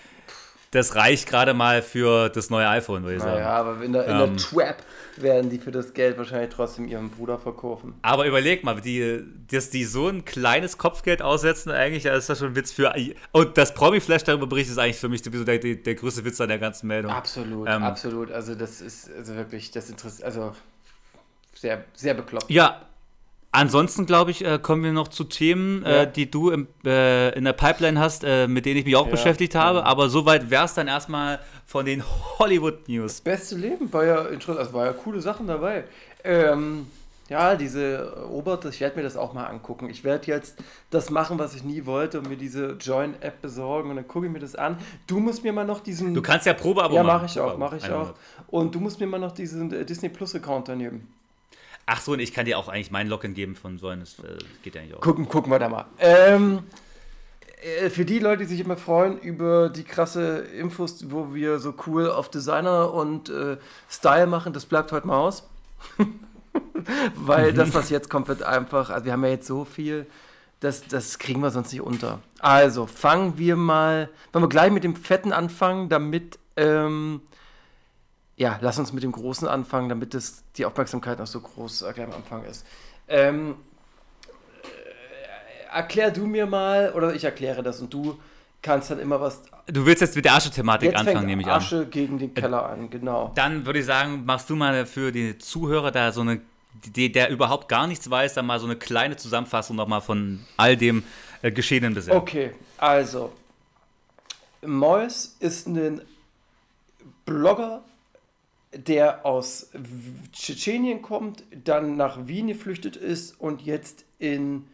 das reicht gerade mal für das neue iPhone, würde ich sagen. Naja, aber in der, in Ähm. der Trap werden die für das Geld wahrscheinlich trotzdem ihrem Bruder verkaufen. Aber überleg mal, die, dass die so ein kleines Kopfgeld aussetzen, eigentlich, ja, ist das schon ein Witz für. Und das Promi-Flash darüber berichtet, ist eigentlich für mich sowieso der, der, der größte Witz an der ganzen Meldung. Absolut, Ähm. absolut. Also das ist also wirklich, das interessiert, also sehr, sehr bekloppt. Ja, Ansonsten, glaube ich, äh, kommen wir noch zu Themen, Ja. äh, die du im, äh, in der Pipeline hast, äh, mit denen ich mich auch Ja. beschäftigt habe. Ja. Aber soweit wäre es dann erstmal von den Hollywood-News. Beste Leben war ja also war ja coole Sachen dabei. Ähm, ja, diese Obert, ich werde mir das auch mal angucken. Ich werde jetzt das machen, was ich nie wollte und mir diese Join-App besorgen und dann gucke ich mir das an. Du musst mir mal noch diesen. Du kannst ja Probeabo ja, machen. mache ich auch, mache ich auch. Und du musst mir mal noch diesen äh, Disney Plus Account dann geben. Ach so, und ich kann dir auch eigentlich meinen Login geben von so eines. Äh, geht ja eigentlich auch. Gucken, gucken wir da mal. Ähm, äh, für die Leute, die sich immer freuen über die krasse Infos, wo wir so cool auf Designer und äh, Style machen, das bleibt heute mal aus. [LAUGHS] Weil das, was jetzt kommt, wird einfach, also wir haben ja jetzt so viel, das, das kriegen wir sonst nicht unter. Also fangen wir mal, wollen wir gleich mit dem Fetten anfangen, damit, ähm, ja, lass uns mit dem Großen anfangen, damit das, die Aufmerksamkeit auch so groß äh, am Anfang ist. Ähm, erklär du mir mal, oder ich erkläre das und du kannst dann immer was. Du willst jetzt mit der Asche-Thematik anfangen, nehme ich an. Asche gegen den Keller an, genau. Dann würde ich sagen, machst du mal für die Zuhörer da so eine, die, der überhaupt gar nichts weiß, dann mal so eine kleine Zusammenfassung nochmal von all dem äh, Geschehenen bisher. Okay, also. Mois ist ein Blogger, der aus Tschetschenien kommt, dann nach Wien geflüchtet ist und jetzt in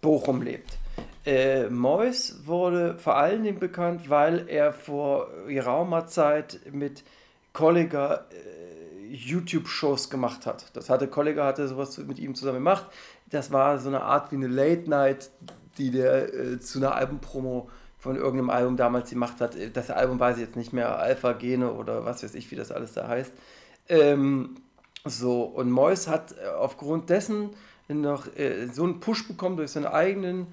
Bochum lebt. Äh, Mois wurde vor allen Dingen bekannt, weil er vor geraumer Zeit mit Kollega äh, YouTube-Shows gemacht hat. Das hatte Kollega hatte sowas mit ihm zusammen gemacht. Das war so eine Art wie eine Late Night, die der äh, zu einer Albumpromo von irgendeinem Album damals gemacht hat. Das Album weiß ich jetzt nicht mehr, Alpha Gene oder was weiß ich, wie das alles da heißt. Ähm, so, und Mois hat äh, aufgrund dessen noch äh, so einen Push bekommen durch seinen eigenen,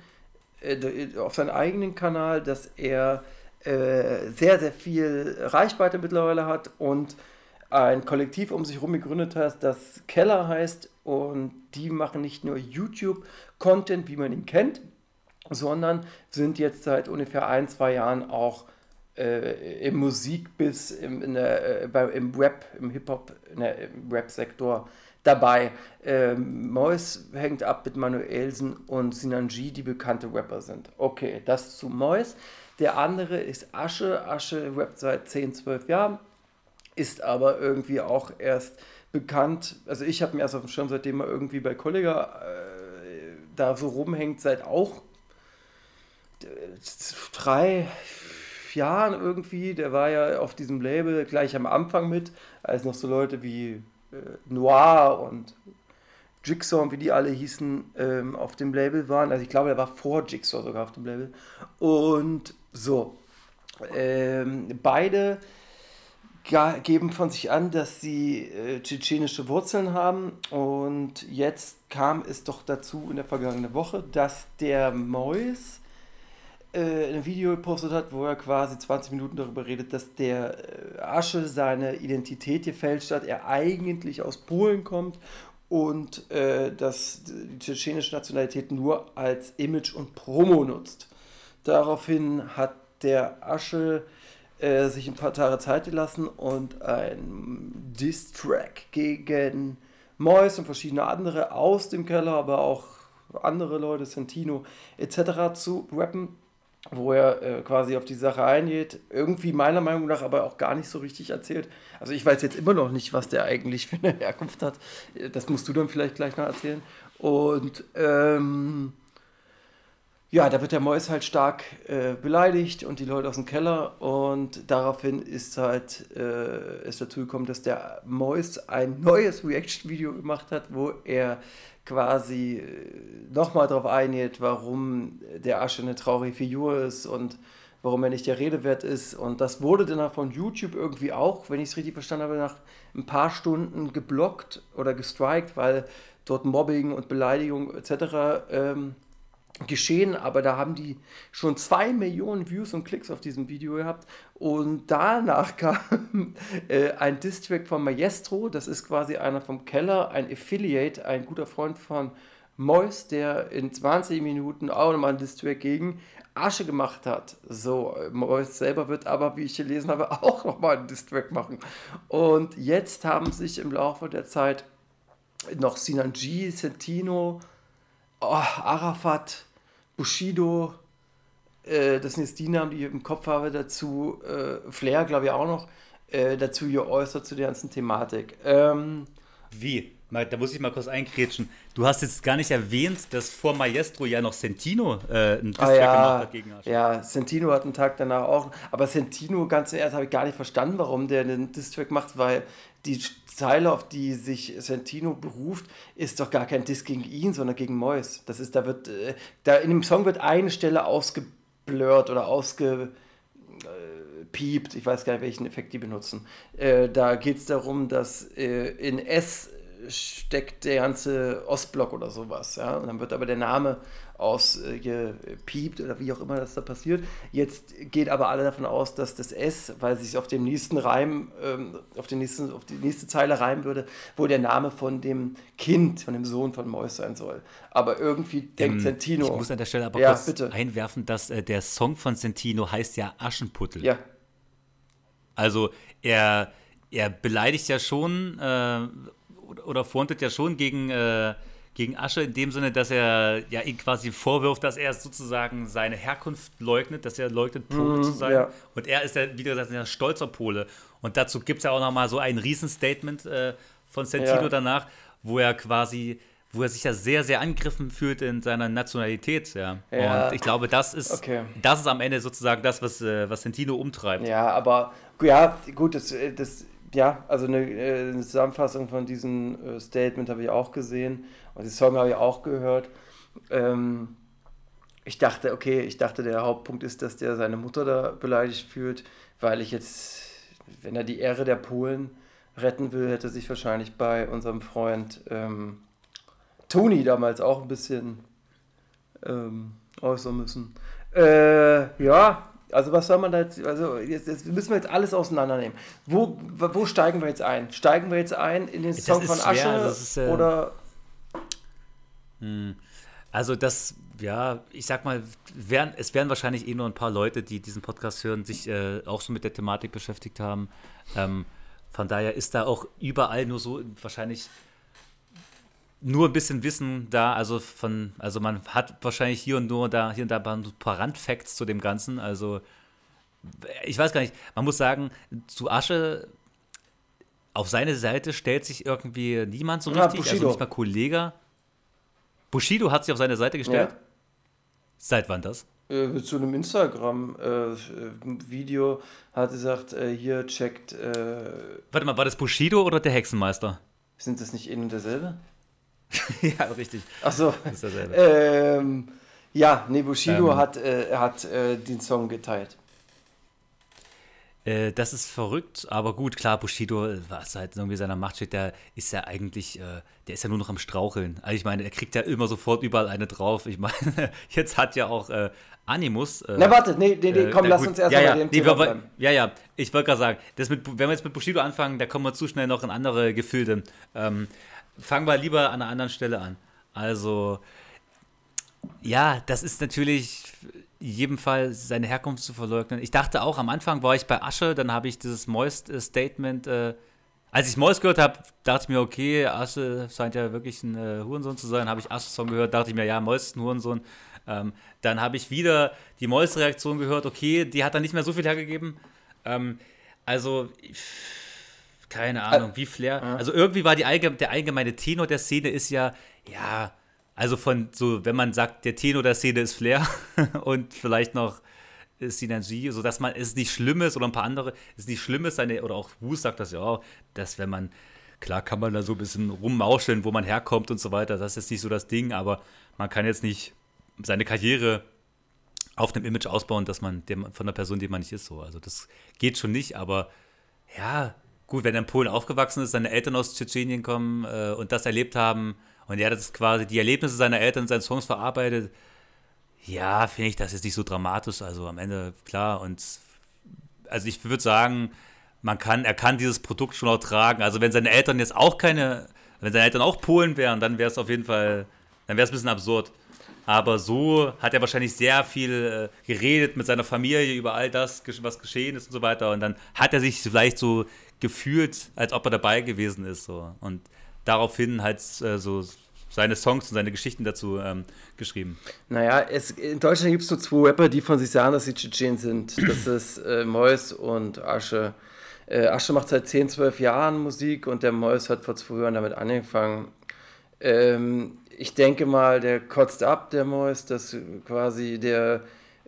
äh, durch- auf seinen eigenen Kanal, dass er äh, sehr, sehr viel Reichweite mittlerweile hat und ein Kollektiv um sich herum gegründet hat, das Keller heißt und die machen nicht nur YouTube-Content, wie man ihn kennt, sondern sind jetzt seit ungefähr ein, zwei Jahren auch äh, im Musikbiss, im, in der, äh, bei, im Rap, im Hip-Hop, der- im Rap-Sektor dabei. Ähm, Mois hängt ab mit Manuelsen und Sinanji, die bekannte Rapper sind. Okay, das zu Mois. Der andere ist Asche. Asche rappt seit 10, 12 Jahren, ist aber irgendwie auch erst bekannt. Also ich habe ihn erst auf dem Schirm, seitdem er irgendwie bei Kollega äh, da so rumhängt, seit auch drei Jahren irgendwie. Der war ja auf diesem Label gleich am Anfang mit, als noch so Leute wie äh, Noir und Jigsaw und wie die alle hießen, ähm, auf dem Label waren. Also ich glaube, der war vor Jigsaw sogar auf dem Label. Und so. Ähm, beide geben von sich an, dass sie äh, tschetschenische Wurzeln haben. Und jetzt kam es doch dazu in der vergangenen Woche, dass der Mois äh, ein Video gepostet hat, wo er quasi 20 Minuten darüber redet, dass der äh, Asche seine Identität gefälscht hat, er eigentlich aus Polen kommt und äh, dass die tschetschenische Nationalität nur als Image und Promo nutzt. Daraufhin hat der Asche äh, sich ein paar Tage Zeit gelassen und ein Diss-Track gegen Mois und verschiedene andere aus dem Keller, aber auch andere Leute, Santino etc. zu rappen, wo er äh, quasi auf die Sache eingeht. Irgendwie meiner Meinung nach aber auch gar nicht so richtig erzählt. Also ich weiß jetzt immer noch nicht, was der eigentlich für eine Herkunft hat. Äh, Das musst du dann vielleicht gleich noch erzählen. Und ähm, ja, da wird der Mois halt stark äh, beleidigt und die Leute aus dem Keller und daraufhin ist halt äh, dazu gekommen, dass der Mois ein neues Reaction-Video gemacht hat, wo er quasi äh, nochmal darauf eingeht, warum der Asche eine traurige Figur ist und warum er nicht der Rede wert ist. Und das wurde dann von YouTube irgendwie auch, wenn ich es richtig verstanden habe, nach ein paar Stunden geblockt oder gestrikt, weil dort Mobbing und Beleidigung etc. Ähm, geschehen, aber da haben die schon zwei Millionen Views und Klicks auf diesem Video gehabt und danach [LAUGHS] kam äh, ein Distrack von Maestro, das ist quasi einer vom Keller, ein Affiliate, ein guter Freund von Mois, der in 20 Minuten auch nochmal einen Distrack gegen Asche gemacht hat. So, Mois selber wird aber, wie ich gelesen habe, [LAUGHS] auch nochmal einen Distrack machen. Und jetzt haben sich im Laufe der Zeit noch Sinan G, Sentino, oh, Arafat, Bushido, äh, das sind jetzt die Namen, die ich im Kopf habe, dazu äh, Flair, glaube ich auch noch, äh, dazu geäußert zu der ganzen Thematik. Ähm, Wie? Da muss ich mal kurz einkrätschen. Du hast jetzt gar nicht erwähnt, dass vor Maestro ja noch Sentino äh, einen Distrack Ah, gemacht ja, hat gegen Arsch. ja, Sentino hat einen Tag danach auch. Aber Sentino, ganz ehrlich, habe ich gar nicht verstanden, warum der einen Distrack macht, weil die Zeile, auf die sich Sentino beruft, ist doch gar kein Diss gegen ihn, sondern gegen Mois. Das ist, da wird, äh, da in dem Song wird eine Stelle ausgeblurrt oder ausge piept, ich weiß gar nicht, welchen Effekt die benutzen. Äh, da geht es darum, dass äh, in S steckt der ganze Ostblock oder sowas, ja, und dann wird aber der Name ausgepiept oder wie auch immer das da passiert. Jetzt geht aber alle davon aus, dass das S, weil sich auf dem nächsten Reim, ähm, auf, den nächsten, auf die nächste Zeile reimen würde, wohl der Name von dem Kind, von dem Sohn von Mois sein soll. Aber irgendwie denkt Ähm, Sentino. Ich muss an der Stelle aber Ja, kurz bitte. einwerfen, dass äh, der Song von Sentino heißt ja Aschenputtel. ja, Also er, er beleidigt ja schon äh, oder, frontet ja schon gegen, äh, gegen Asche in dem Sinne, dass er ja ihm quasi vorwirft, dass er sozusagen seine Herkunft leugnet, dass er leugnet, Pole zu sein. Ja. Und er ist ja, wie gesagt, ein stolzer Pole. Und dazu gibt es ja auch nochmal so ein Riesenstatement äh, von Sentino Ja. danach, wo er quasi wo er sich ja sehr, sehr angegriffen fühlt in seiner Nationalität, ja. Ja. Und ich glaube, das ist, Okay. das ist am Ende sozusagen das, was, äh, was Sentino umtreibt. Ja, aber ja, gut, das, das ja, also eine, äh, eine Zusammenfassung von diesem äh, Statement habe ich auch gesehen und den Song habe ich auch gehört. Ähm, ich dachte, okay, ich dachte, der Hauptpunkt ist, dass der seine Mutter da beleidigt fühlt, weil ich jetzt, wenn er die Ehre der Polen retten will, hätte sich wahrscheinlich bei unserem Freund ähm, Toni damals auch ein bisschen ähm, äußern müssen. Äh, ja, also was soll man da jetzt, also jetzt, jetzt müssen wir jetzt alles auseinandernehmen. Wo, wo steigen wir jetzt ein? Steigen wir jetzt ein in den Das Song von schwer, Asche das ist, äh, oder Also das, ja, ich sag mal, werden, es werden wahrscheinlich eh nur ein paar Leute, die diesen Podcast hören, sich äh, auch so mit der Thematik beschäftigt haben. Ähm, von daher ist da auch überall nur so wahrscheinlich nur ein bisschen Wissen da. Also von, also man hat wahrscheinlich hier und nur da, hier und da ein paar Randfacts zu dem Ganzen. Also ich weiß gar nicht, man muss sagen, zu Asche auf seine Seite stellt sich irgendwie niemand so Ja, richtig, also Bushido. nicht mal Kollege. Bushido hat sich auf seine Seite gestellt. Ja. Seit wann das? äh, zu einem Instagram-Video hat gesagt, äh, hier checkt, äh, Warte mal, war das Bushido oder der Hexenmeister? sind das nicht ein und derselbe? [LAUGHS] ja, richtig. Achso. Das ist derselbe. Ähm, ja, nee, Bushido Ähm. hat, äh, hat äh, den Song geteilt. Äh, das ist verrückt, aber gut, klar, Bushido, äh, was halt irgendwie seiner Macht steht, der ist ja eigentlich, äh, der ist ja nur noch am Straucheln. Also ich meine, er kriegt ja immer sofort überall eine drauf. Ich meine, [LAUGHS] jetzt hat ja auch äh, Animus. Na warte, nee, nee, nee komm, lass gut, uns erst ja, mal ja, dem nee, Thema bleiben. ja, ja, ich wollte gerade sagen, das mit, wenn wir jetzt mit Bushido anfangen, da kommen wir zu schnell noch in andere Gefilde. Ähm, fangen wir lieber an einer anderen Stelle an. Also, ja, das ist natürlich jedem Fall seine Herkunft zu verleugnen. Ich dachte auch, am Anfang war ich bei Asche, dann habe ich dieses Moist-Statement, äh, als ich Moist gehört habe, dachte ich mir, okay, Asche scheint ja wirklich ein äh, Hurensohn zu sein. Habe ich Asche-Song gehört, dachte ich mir, ja, Moist ist ein Hurensohn. Ähm, dann habe ich wieder die Moist-Reaktion gehört, okay, die hat dann nicht mehr so viel hergegeben. Ähm, also, ich- keine Ahnung, wie Flair. Also irgendwie war die allge der allgemeine Tenor der Szene ist ja, ja, also von so, wenn man sagt, der Tenor der Szene ist Flair [LAUGHS] und vielleicht noch Synergie, so dass man es nicht schlimm ist oder ein paar andere, es nicht schlimm ist, seine, oder auch Wu sagt das ja auch, dass wenn man, klar kann man da so ein bisschen rummauscheln, wo man herkommt und so weiter, das ist nicht so das Ding, aber man kann jetzt nicht seine Karriere auf dem Image ausbauen, dass man dem, von der Person, die man nicht ist, so. Also das geht schon nicht, aber ja, gut, wenn er in Polen aufgewachsen ist, seine Eltern aus Tschetschenien kommen äh, und das erlebt haben und er das quasi die Erlebnisse seiner Eltern in seinen Songs verarbeitet, ja, finde ich das jetzt nicht so dramatisch. Also am Ende, klar, und also ich würde sagen, man kann, er kann dieses Produkt schon auch tragen. Also wenn seine Eltern jetzt auch keine, wenn seine Eltern auch Polen wären, dann wäre es auf jeden Fall, dann wäre es ein bisschen absurd. Aber so hat er wahrscheinlich sehr viel äh, geredet mit seiner Familie über all das, was geschehen ist und so weiter. Und dann hat er sich vielleicht so gefühlt, als ob er dabei gewesen ist. So. Und daraufhin halt äh, so seine Songs und seine Geschichten dazu ähm, geschrieben. Naja, es, in Deutschland gibt es nur zwei Rapper, die von sich sagen, dass sie Tschetschen sind. Das [CLEARS THROAT] ist äh, Mois und Asche. Äh, Asche macht seit 10, 12 Jahren Musik und der Mois hat vor zwei Jahren damit angefangen. Ähm, ich denke mal, der kotzt ab, der Mois, dass quasi der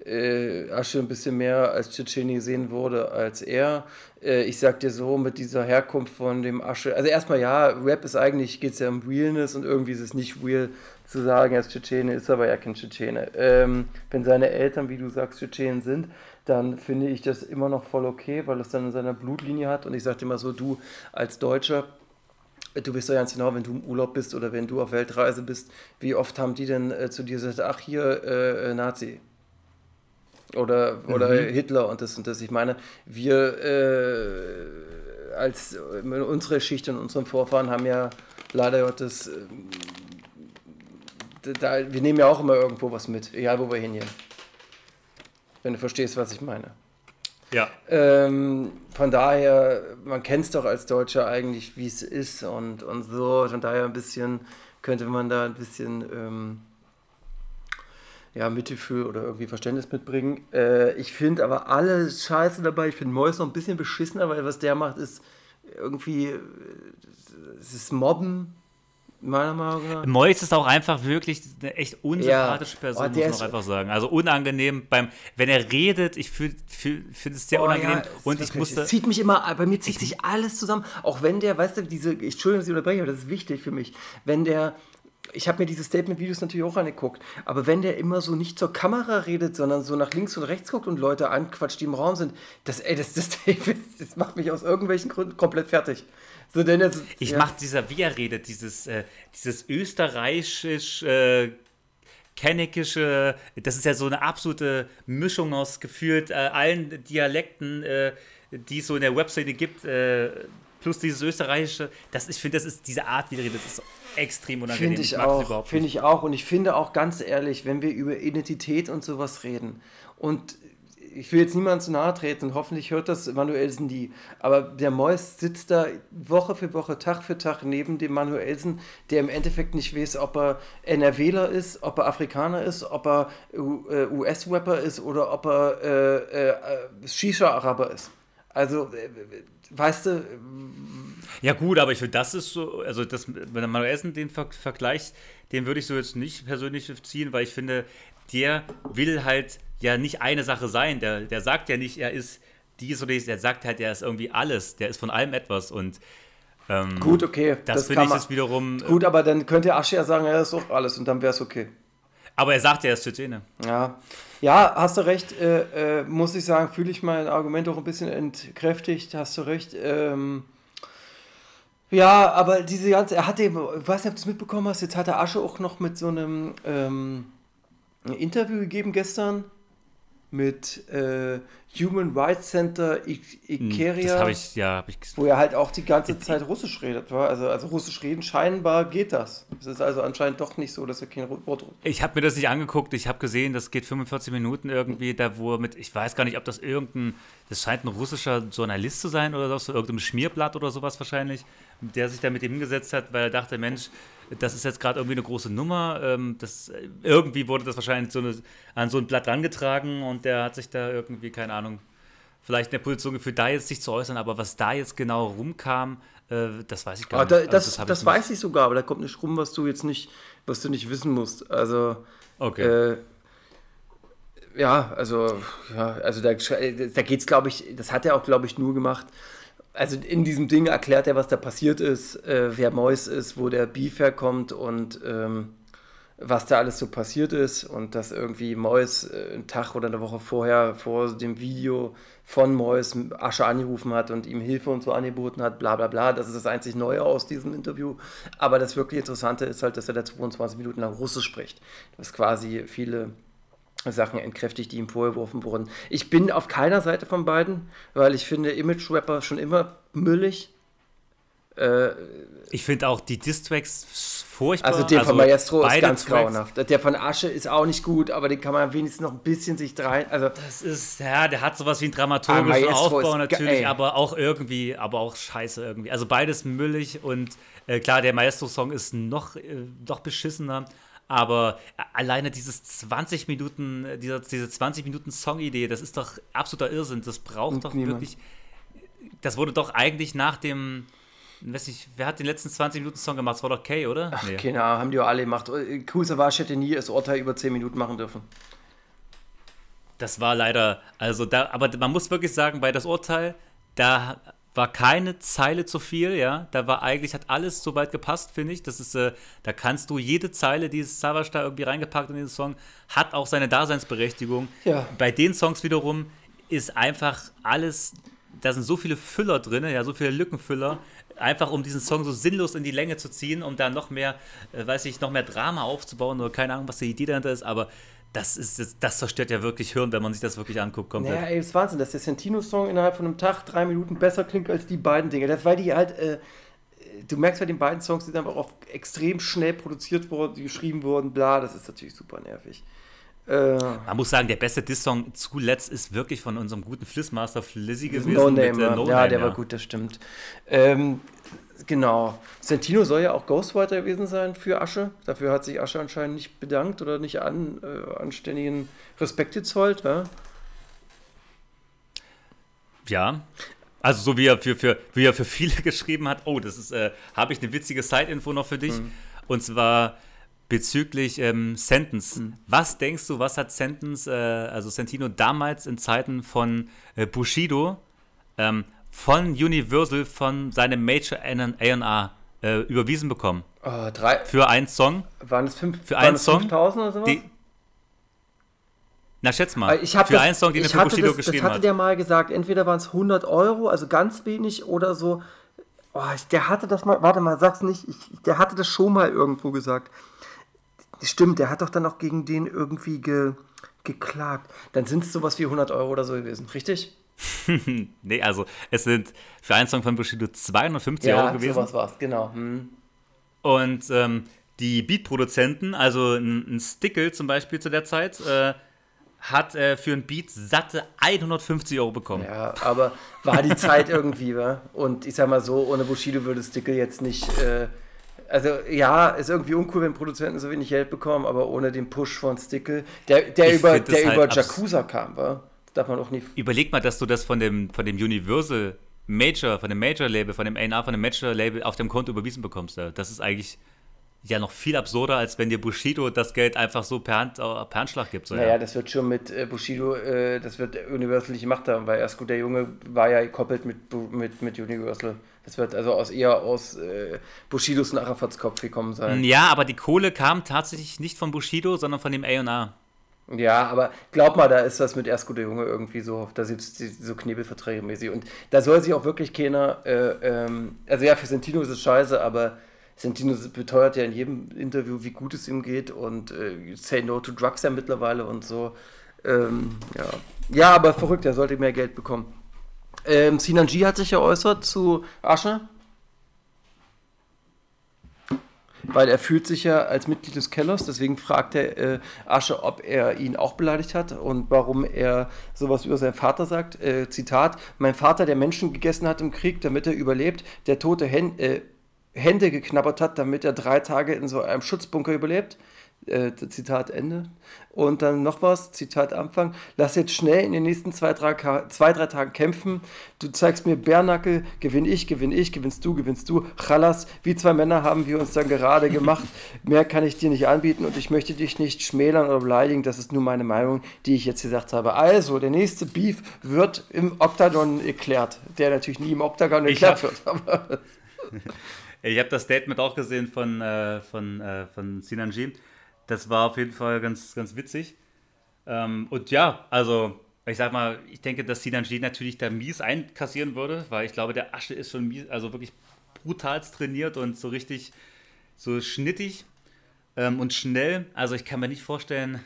äh, Asche ein bisschen mehr als Tschetscheni gesehen wurde als er. Äh, ich sag dir so, mit dieser Herkunft von dem Asche, also erstmal ja, Rap ist eigentlich, geht es ja um Realness und irgendwie ist es nicht real zu sagen, er ist Tschetschene, ist aber ja kein Tschetschene. Ähm, wenn seine Eltern, wie du sagst, Tschetschenen sind, dann finde ich das immer noch voll okay, weil es dann in seiner Blutlinie hat und ich sag dir mal so, du als Deutscher, Du weißt doch ganz genau, wenn du im Urlaub bist oder wenn du auf Weltreise bist, wie oft haben die denn äh, zu dir gesagt, ach hier, äh, Nazi, oder, oder Mhm. Hitler und das und das. Ich meine, wir äh, als unsere Schicht und unseren Vorfahren haben ja leider Gottes, ähm, da, wir nehmen ja auch immer irgendwo was mit, egal wo wir hingehen. Wenn du verstehst, was ich meine. Ja. Ähm, von daher, man kennt es doch als Deutscher eigentlich, wie es ist und, und so. Von daher ein bisschen, könnte man da ein bisschen ähm, ja, Mitgefühl oder irgendwie Verständnis mitbringen. Äh, ich finde aber alle Scheiße dabei. Ich finde Mois noch ein bisschen beschissener, weil was der macht, ist irgendwie, äh, es ist Mobben, meiner Meinung nach. Mois ist auch einfach wirklich eine echt unsympathische Ja. Person, Oh, muss man auch einfach sagen. Also unangenehm beim, wenn er redet, ich finde find, find es sehr Oh unangenehm. ja, und ich musste. Es zieht mich immer, bei mir zieht sich alles zusammen. Auch wenn der, weißt du, diese, ich Entschuldigung, dass ich unterbreche, aber das ist wichtig für mich. Wenn der, ich habe mir diese Statement-Videos natürlich auch angeguckt, aber wenn der immer so nicht zur Kamera redet, sondern so nach links und rechts guckt und Leute anquatscht, die im Raum sind, das, ey, das, das, [LAUGHS] das macht mich aus irgendwelchen Gründen komplett fertig. So, denn das, Ich ja. mach dieser, wie er redet, dieses, äh, dieses österreichisch, äh, kennekische, das ist ja so eine absolute Mischung aus gefühlt äh, allen Dialekten, äh, die es so in der Webseite gibt, äh, plus dieses österreichische, das, ich finde, das ist diese Art, wie er redet, das ist extrem unangenehm. Finde ich das auch, finde ich auch. Und ich finde auch ganz ehrlich, wenn wir über Identität und sowas reden und ich will jetzt niemandem zu nahe treten und hoffentlich hört das Manuelsen nie, aber der Mois sitzt da Woche für Woche, Tag für Tag neben dem Manuelsen, der im Endeffekt nicht weiß, ob er NRWler ist, ob er Afrikaner ist, ob er U- äh, US-Rapper ist oder ob er äh, äh, äh, Shisha-Araber ist. Also, äh, weißt du, Ja gut, aber ich finde, das ist so, also das, wenn der Manuelsen den Ver Vergleich, den würde ich so jetzt nicht persönlich ziehen, weil ich finde, der will halt ja nicht eine Sache sein. Der, der sagt ja nicht, er ist dies oder dies, der sagt halt, er ist irgendwie alles. Der ist von allem etwas und ähm, gut, okay. das, finde kann ich man- ist wiederum. äh, Gut, aber dann könnte Asche ja sagen, ja, das ist auch alles und dann wäre es okay. Aber er sagt, er ist Tschetschene. Ja, ja hast du recht. Äh, äh, muss ich sagen, fühle ich mein Argument auch ein bisschen entkräftigt. Hast du recht. Ähm, ja, aber diese ganze, er hatte, ich weiß nicht, ob du es mitbekommen hast, jetzt hat der Asche auch noch mit so einem ähm, Interview gegeben gestern mit äh, Human Rights Center I Ikeria Hm, habe ich, ja, wo er halt auch die ganze Zeit Russisch redet. War. Also, also Russisch reden, scheinbar geht das. Es ist also anscheinend doch nicht so, dass er kein Wort Ich habe mir das nicht angeguckt. Ich habe gesehen, das geht 45 Minuten irgendwie, da wo mit, ich weiß gar nicht, ob das irgendein, das scheint ein russischer Journalist zu sein oder so, irgendeinem Schmierblatt oder sowas wahrscheinlich, der sich da mit ihm hingesetzt hat, weil er dachte, Mensch, das ist jetzt gerade irgendwie eine große Nummer. Ähm, das, irgendwie wurde das wahrscheinlich so eine, an so ein Blatt rangetragen und der hat sich da irgendwie, keine Ahnung, vielleicht in der Position gefühlt, da jetzt sich zu äußern, aber was da jetzt genau rumkam, äh, das weiß ich gar Ah, nicht. da, Also das das, ich weiß ich sogar, aber da kommt nicht rum, was du jetzt nicht, was du nicht wissen musst. Also, Okay. äh, ja, also, ja, also da, da geht es, glaube ich, das hat er auch, glaube ich, nur gemacht. Also in diesem Ding erklärt er, was da passiert ist, äh, wer Mois ist, wo der Beef herkommt und ähm, was da alles so passiert ist und dass irgendwie Mois äh, einen Tag oder eine Woche vorher vor dem Video von Mois Asche angerufen hat und ihm Hilfe und so angeboten hat, bla bla bla. Das ist das einzig Neue aus diesem Interview. Aber das wirklich Interessante ist halt, dass er da 22 Minuten lang Russisch spricht. Das quasi viele Sachen entkräftigt, die ihm vorgeworfen wurden. Ich bin auf keiner Seite von beiden, weil ich finde Image-Rapper schon immer müllig. Äh, Ich finde auch die Distracks furchtbar. also der von Maestro ist ganz Tracks- grauenhaft. Der von Asche ist auch nicht gut, aber den kann man wenigstens noch ein bisschen sich rein. Also Das ist, ja, der hat sowas wie einen Ah, dramaturgischen Maestro Aufbau natürlich, aber auch irgendwie, aber auch scheiße irgendwie. Also beides müllig und äh, klar, der Maestro-Song ist noch, äh, noch beschissener, aber alleine dieses 20 Minuten, äh, dieser, diese 20 Minuten Song-Idee, das ist doch absoluter Irrsinn. Das braucht doch niemand. wirklich. Das wurde doch eigentlich nach dem. Weiß nicht, wer hat den letzten 20 Minuten Song gemacht? Das war doch Kay, oder? Ach, Nee. Ahnung, haben die auch alle gemacht. Kusawasch hätte nie das Urteil über 10 Minuten machen dürfen. Das war leider, also da, aber man muss wirklich sagen, bei das Urteil, da war keine Zeile zu viel, ja. Da war eigentlich, hat alles soweit gepasst, finde ich. Das ist, äh, da kannst du jede Zeile, die Savage da irgendwie reingepackt in den Song, hat auch seine Daseinsberechtigung. Ja. Bei den Songs wiederum ist einfach alles, da sind so viele Füller drin, ja, so viele Lückenfüller, einfach um diesen Song so sinnlos in die Länge zu ziehen, um da noch mehr, äh, weiß ich, noch mehr Drama aufzubauen oder keine Ahnung, was die Idee dahinter ist, aber das ist, das, zerstört ja wirklich Hirn, wenn man sich das wirklich anguckt, komplett. Naja, ey, ist Wahnsinn, dass der Santino-Song innerhalb von einem Tag drei Minuten besser klingt als die beiden Dinge. Das, weil die halt, äh, du merkst bei den beiden Songs, die sind einfach auch extrem schnell produziert worden, geschrieben wurden, bla, das ist natürlich super nervig. Äh, Man muss sagen, der beste Diss-Song zuletzt ist wirklich von unserem guten Flissmaster Flizzy gewesen. no mit, Name, äh, No ja, Name, der war gut, das stimmt. Ähm, genau. Santino soll ja auch Ghostwriter gewesen sein für Asche. Dafür hat sich Asche anscheinend nicht bedankt oder nicht an, äh, anständigen Respekt gezollt. wa? Ja. Also so wie er für, für, wie er für viele [LAUGHS] geschrieben hat. Oh, das ist, äh, habe ich eine witzige Side-Info noch für dich. Mhm. Und zwar bezüglich ähm, Sentence. Mhm. Was denkst du, was hat Sentence, äh, also Santino damals in Zeiten von äh, Bushido, ähm, von Universal, von seinem Major A&R äh, überwiesen bekommen? Oh, drei, Für einen Song? waren es fünf, Für waren einen es Song? 5000 oder sowas? Die, na, schätz mal. Ich hab für das, einen Song, den er ich für Bushido das, das geschrieben hatte hat. der mal gesagt, entweder waren es 100 Euro, also ganz wenig, oder so. Oh, ich- der hatte das mal, warte mal, sag's nicht, ich, der hatte das schon mal irgendwo gesagt. Stimmt, der hat doch dann auch gegen den irgendwie ge, geklagt. Dann sind es sowas wie 100 Euro oder so gewesen, richtig? [LAUGHS] Nee, also es sind für einen Song von Bushido 250 Euro gewesen. sowas war's, genau. Hm. Und ähm, die Beat-Produzenten, also ein, ein Stickel zum Beispiel zu der Zeit, äh, hat äh, für ein Beat satte 150 Euro bekommen. Ja, aber war die Zeit [LAUGHS] irgendwie, wa? Und ich sag mal so, ohne Bushido würde Stickle jetzt nicht. Äh, also ja, ist irgendwie uncool, wenn Produzenten so wenig Geld bekommen, aber ohne den Push von Stickle, der, der Ich über, der halt über Yakuza kam, wa? Das darf man auch nicht. Überleg mal, dass du das von dem, von dem Universal Major, von dem Major-Label, von dem A&R, von dem Major-Label auf dem Konto überwiesen bekommst. Ja. Das ist eigentlich ja noch viel absurder, als wenn dir Bushido das Geld einfach so per, Hand, äh, per Handschlag gibt. So, Naja, ja. das wird schon mit äh, Bushido, äh, das wird Universal nicht gemacht haben, weil erst gut, der Junge war ja gekoppelt mit, mit, mit Universal. Das wird also aus eher aus äh, Bushidos und Arafats Kopf gekommen sein. ja, aber die Kohle kam tatsächlich nicht von Bushido, sondern von dem A&R. Ja, aber glaub mal, da ist das mit erst guter Junge irgendwie so, da gibt es so Knebelverträge mäßig. Und da soll sich auch wirklich keiner, äh, ähm, also ja, für Santino ist es scheiße, aber Santino beteuert ja in jedem Interview, wie gut es ihm geht und äh, say no to drugs ja mittlerweile und so. Ähm, ja. ja, aber verrückt, er sollte mehr Geld bekommen. Ähm, Sinan G hat sich ja äußert zu Asche. Weil er fühlt sich ja als Mitglied des Kellers, deswegen fragt er äh, Asche, ob er ihn auch beleidigt hat und warum er sowas über seinen Vater sagt. Äh, Zitat: Mein Vater, der Menschen gegessen hat im Krieg, damit er überlebt, der tote Hän äh, Hände geknabbert hat, damit er drei Tage in so einem Schutzbunker überlebt. Äh, Zitat Ende. Und dann noch was, Zitat Anfang. Lass jetzt schnell in den nächsten zwei, drei, zwei, drei Tagen kämpfen. Du zeigst mir Bärnackel, gewinn ich, gewinn ich, gewinnst du, gewinnst du. Chalas, wie zwei Männer haben wir uns dann gerade gemacht. [LAUGHS] Mehr kann ich dir nicht anbieten und ich möchte dich nicht schmälern oder beleidigen. Das ist nur meine Meinung, die ich jetzt gesagt habe. Also, der nächste Beef wird im Oktagon erklärt. Der natürlich nie im Oktagon erklärt wird. [LAUGHS] Ich habe das Statement auch gesehen von, äh, von, äh, von Sinanji. Das war auf jeden Fall ganz, ganz witzig. Ähm, und ja, also ich sag mal, ich denke, dass Sinanji natürlich da mies einkassieren würde, weil ich glaube, der Asche ist schon mies, also wirklich brutalst trainiert und so richtig so schnittig ähm, und schnell. Also ich kann mir nicht vorstellen,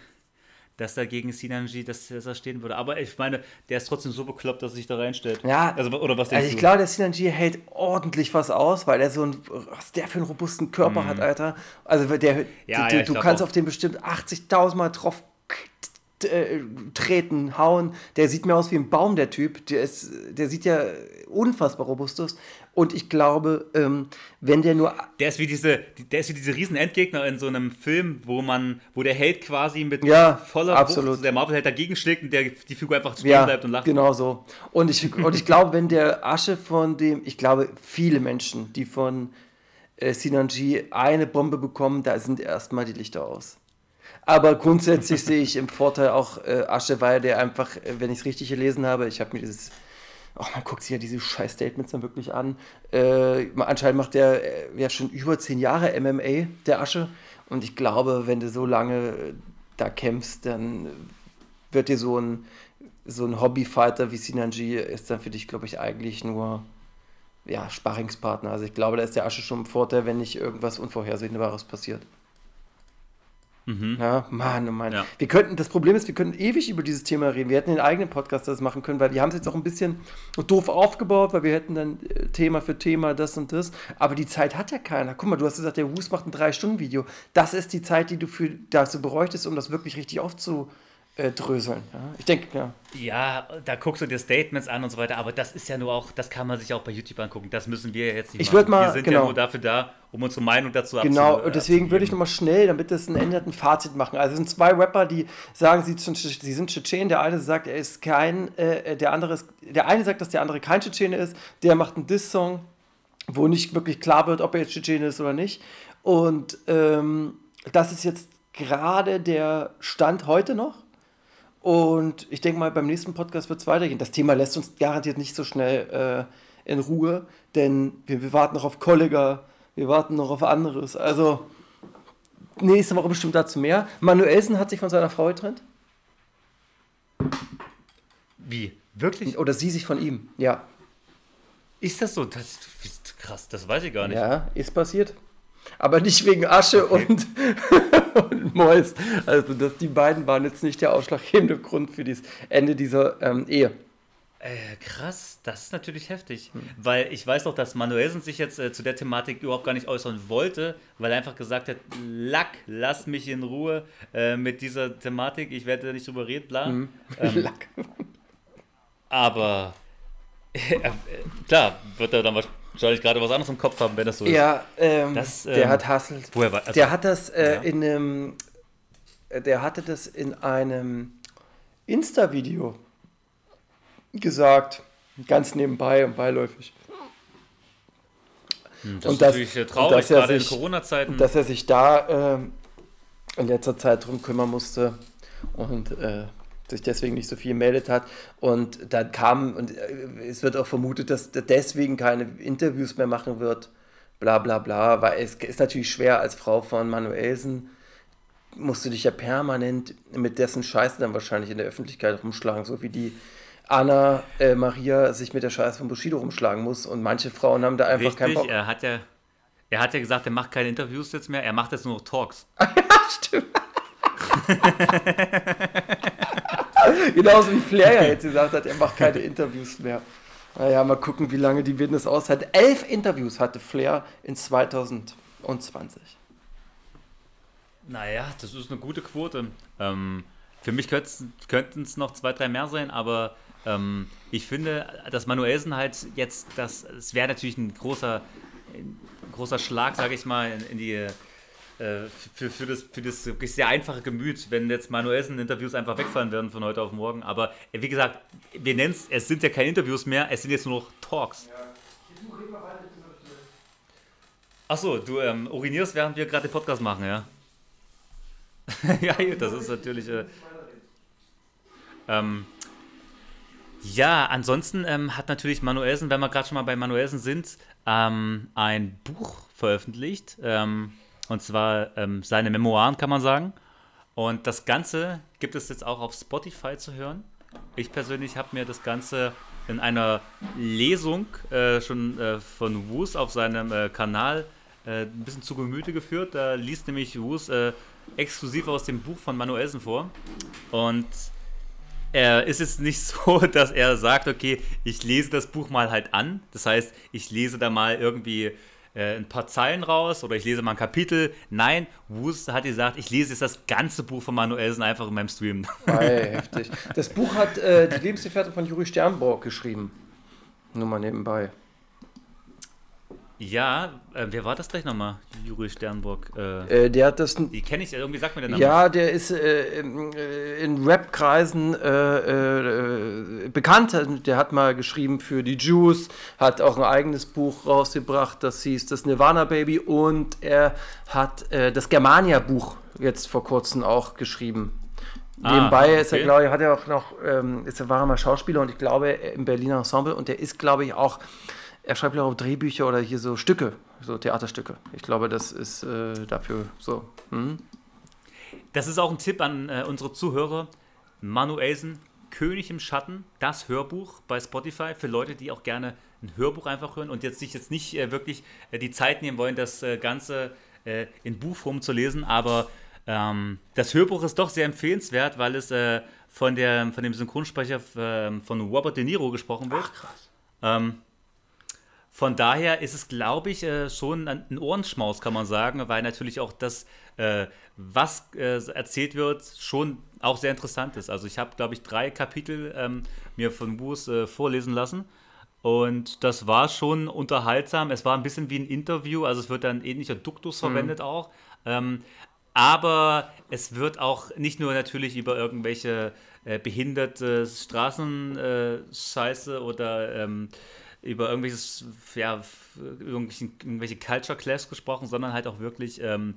dass er gegen Sinanji dass er stehen würde. Aber ich meine, der ist trotzdem so bekloppt, dass er sich da reinstellt. Ja, Also, oder was Also ich du? glaube, der Sinanji hält ordentlich was aus, weil er so ein, was der für einen robusten Körper hat, Alter. Also der, Mhm. Ja, du, ja, du kannst auch. auf den bestimmt 80.000 Mal drauf äh, treten, hauen. Der sieht mir aus wie ein Baum, der Typ. Der, ist, der sieht ja unfassbar robust aus. Und ich glaube, ähm, wenn der nur Der ist wie diese, der ist wie diese riesen Endgegner in so einem Film, wo man, wo der Held quasi mit Ja, voller absolut. Wucht der Marvel-Held dagegen schlägt und der, die Figur einfach stehen Ja, bleibt und lacht. genau so. Und ich, und ich glaube, wenn der Asche von dem, ich glaube, viele Menschen, die von äh, Sinanji eine Bombe bekommen, da sind erstmal die Lichter aus. Aber grundsätzlich sehe ich im Vorteil auch äh, Asche, weil der einfach, äh, wenn ich es richtig gelesen habe, ich habe mir dieses, oh, man guckt sich ja diese scheiß Statements dann wirklich an. Äh, anscheinend macht der äh, ja schon über zehn Jahre MMA, der Asche. Und ich glaube, wenn du so lange äh, da kämpfst, dann wird dir so ein, so ein Hobbyfighter wie Sinanji ist dann für dich, glaube ich, eigentlich nur ja, Sparringspartner. Also ich glaube, da ist der Asche schon im Vorteil, wenn nicht irgendwas Unvorhersehbares passiert. Ja, Mann, oh Mann. Ja. Wir könnten, das Problem ist, wir könnten ewig über dieses Thema reden. Wir hätten den eigenen Podcast das machen können, weil die haben es jetzt auch ein bisschen doof aufgebaut, weil wir hätten dann äh, Thema für Thema das und das. Aber die Zeit hat ja keiner. Guck mal, du hast gesagt, der Wus macht ein 3-Stunden-Video. Das ist die Zeit, die du für dazu bräuchtest, um das wirklich richtig aufzudröseln. Ja? Ich denke, ja. Ja, da guckst du dir Statements an und so weiter, aber das ist ja nur auch, das kann man sich auch bei YouTube angucken. Das müssen wir jetzt nicht Ich machen. mal- wir sind genau. ja nur dafür da, um unsere Meinung dazu Genau, abzu- und deswegen würde ich abzugeben. nochmal schnell, damit das ein Ende hat, ein Fazit machen. Also es sind zwei Rapper, die sagen, sie sind, sie sind Tschetschen. Der eine sagt, er ist kein, äh, der andere ist, der eine sagt, dass der andere kein Tschetschene ist. Der macht einen Diss-Song, wo nicht wirklich klar wird, ob er jetzt Tschetschene ist oder nicht. Und ähm, das ist jetzt gerade der Stand heute noch. Und ich denke mal, beim nächsten Podcast wird es weitergehen. Das Thema lässt uns garantiert nicht so schnell äh, in Ruhe, denn wir, wir warten noch auf Kollega, wir warten noch auf anderes. Also nächste Woche bestimmt dazu mehr. Manuelsen hat sich von seiner Frau getrennt. Wie? Wirklich? Oder sie sich von ihm. Ja. Ist das so? Das ist krass, das weiß ich gar nicht. Ja, ist passiert. Aber nicht wegen Asche und, und Mois. Also das, die beiden waren jetzt nicht der ausschlaggebende Grund für das Ende dieser ähm, Ehe. Äh, krass, das ist natürlich heftig. Hm. Weil ich weiß auch, dass Manuelsen sich jetzt äh, zu der Thematik überhaupt gar nicht äußern wollte, weil er einfach gesagt hat, Lack, lass mich in Ruhe äh, mit dieser Thematik, ich werde da nicht drüber reden, bla. Hm. Ähm, [LAUGHS] Lack. aber [LAUGHS] äh, äh, klar, wird er dann wahrscheinlich gerade was anderes im Kopf haben, wenn das so ist. Ja, ähm, Das, der ähm, hat Hasselt. Woher war, also, Der hat das äh, ja. in einem, äh, der hatte das in einem Insta-Video gesagt, ganz nebenbei und beiläufig, Hm, das und ist das- natürlich äh, traurig, dass er gerade in sich- Corona-Zeiten. dass er sich da ähm, in letzter Zeit drum kümmern musste und äh, sich deswegen nicht so viel gemeldet hat. Und dann kam, und äh, es wird auch vermutet, dass er deswegen keine Interviews mehr machen wird, bla bla bla, weil es ist natürlich schwer als Frau von Manuelsen, musst du dich ja permanent mit dessen Scheiße dann wahrscheinlich in der Öffentlichkeit rumschlagen, so wie die Anna äh, Maria sich mit der Scheiße von Bushido rumschlagen muss. Und manche Frauen haben da einfach keinen Richtig, Bock. er hat ja er hat ja gesagt, er macht keine Interviews jetzt mehr, er macht jetzt nur noch Talks. [LAUGHS] Stimmt. [LAUGHS] [LAUGHS] Genauso wie Flair ja jetzt gesagt hat, er macht keine [LAUGHS] Interviews mehr. Naja, mal gucken, wie lange die Business aushalten. Elf Interviews hatte Flair in 2020. Naja, das ist eine gute Quote. Ähm, für mich könnten es noch zwei, drei mehr sein, aber ähm, ich finde, dass Manuelsen halt jetzt, das, es wäre natürlich ein großer, ein großer Schlag, sage ich mal, in, in die, für, für, das, für das wirklich sehr einfache Gemüt, wenn jetzt Manuelsen-Interviews einfach wegfallen werden von heute auf morgen. Aber äh, wie gesagt, wir nennen es, es sind ja keine Interviews mehr, es sind jetzt nur noch Talks. Achso, du ähm, urinierst, während wir gerade den Podcast machen, ja? [LAUGHS] ja, gut, das ist natürlich. Äh, ähm, ja, ansonsten ähm, hat natürlich Manuelsen, wenn wir gerade schon mal bei Manuelsen sind, ähm, ein Buch veröffentlicht. Ähm, und zwar ähm, seine Memoiren, kann man sagen. Und das Ganze gibt es jetzt auch auf Spotify zu hören. Ich persönlich habe mir das Ganze in einer Lesung äh, schon äh, von Woos auf seinem äh, Kanal äh, ein bisschen zu Gemüte geführt. Da liest nämlich Woos äh, exklusiv aus dem Buch von Manuelsen vor. Und er ist es nicht [LAUGHS] so, dass er sagt, okay, ich lese das Buch mal halt an. Das heißt, ich lese da mal irgendwie äh, ein paar Zeilen raus oder ich lese mal ein Kapitel. Nein, Wus hat gesagt, ich lese jetzt das ganze Buch von Manuelsen einfach in meinem Stream. Ei, [LAUGHS] heftig. Das Buch hat äh, die Lebensgefährtin von Juri Sternborg geschrieben. Nur mal nebenbei. Ja, äh, wer war das gleich nochmal? Juri Sternburg. Äh, Äh, der hat das. die kenne ich, irgendwie sagt mir der Name. Ja, der ist äh, in, äh, in Rap-Kreisen äh, bekannt. Der hat mal geschrieben für die Jews, hat auch ein eigenes Buch rausgebracht, das hieß das Nirvana Baby und er hat das Germania-Buch jetzt vor kurzem auch geschrieben. Ah, Nebenbei ist er, okay. glaube ich, hat er auch noch, ähm, ist er, war er mal Schauspieler und ich glaube im Berliner Ensemble und der ist, glaube ich, auch, er schreibt ja auch Drehbücher oder hier so Stücke, so Theaterstücke. Ich glaube, das ist äh, dafür so. Hm? Das ist auch ein Tipp an äh, unsere Zuhörer. Manuelsen, König im Schatten, das Hörbuch bei Spotify für Leute, die auch gerne ein Hörbuch einfach hören und jetzt sich jetzt nicht äh, wirklich äh, die Zeit nehmen wollen, das äh, Ganze äh, in Buchform zu lesen. Aber ähm, das Hörbuch ist doch sehr empfehlenswert, weil es äh, von, der, von dem Synchronsprecher äh, von Robert De Niro gesprochen wird. Ach, krass. Ähm, von daher ist es, glaube ich, äh, schon ein Ohrenschmaus, kann man sagen, weil natürlich auch das, äh, was äh, erzählt wird, schon auch sehr interessant ist. Also ich habe, glaube ich, drei Kapitel ähm, mir von Buß äh, vorlesen lassen. Und das war schon unterhaltsam. Es war ein bisschen wie ein Interview, also es wird dann ähnlicher Duktus verwendet auch. Ähm, aber es wird auch nicht nur natürlich über irgendwelche behinderte Straßenscheiße oder ähm, über irgendwelches, ja, irgendwelche, Culture Clash gesprochen, sondern halt auch wirklich ähm,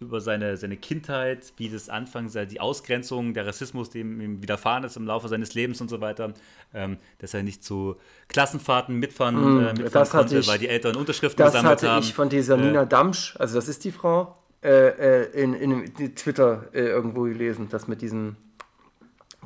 über seine, seine Kindheit, wie das anfangs, die Ausgrenzung, der Rassismus, dem ihm widerfahren ist im Laufe seines Lebens und so weiter, ähm, dass er nicht zu Klassenfahrten mitfahren, äh, mitfahren Mm, das hatte konnte, ich- weil die Eltern Unterschriften Das gesammelt hatte haben. ich von dieser Nina Damsch, also das ist die Frau, äh, äh, in, in, in Twitter äh, irgendwo gelesen, das mit diesen,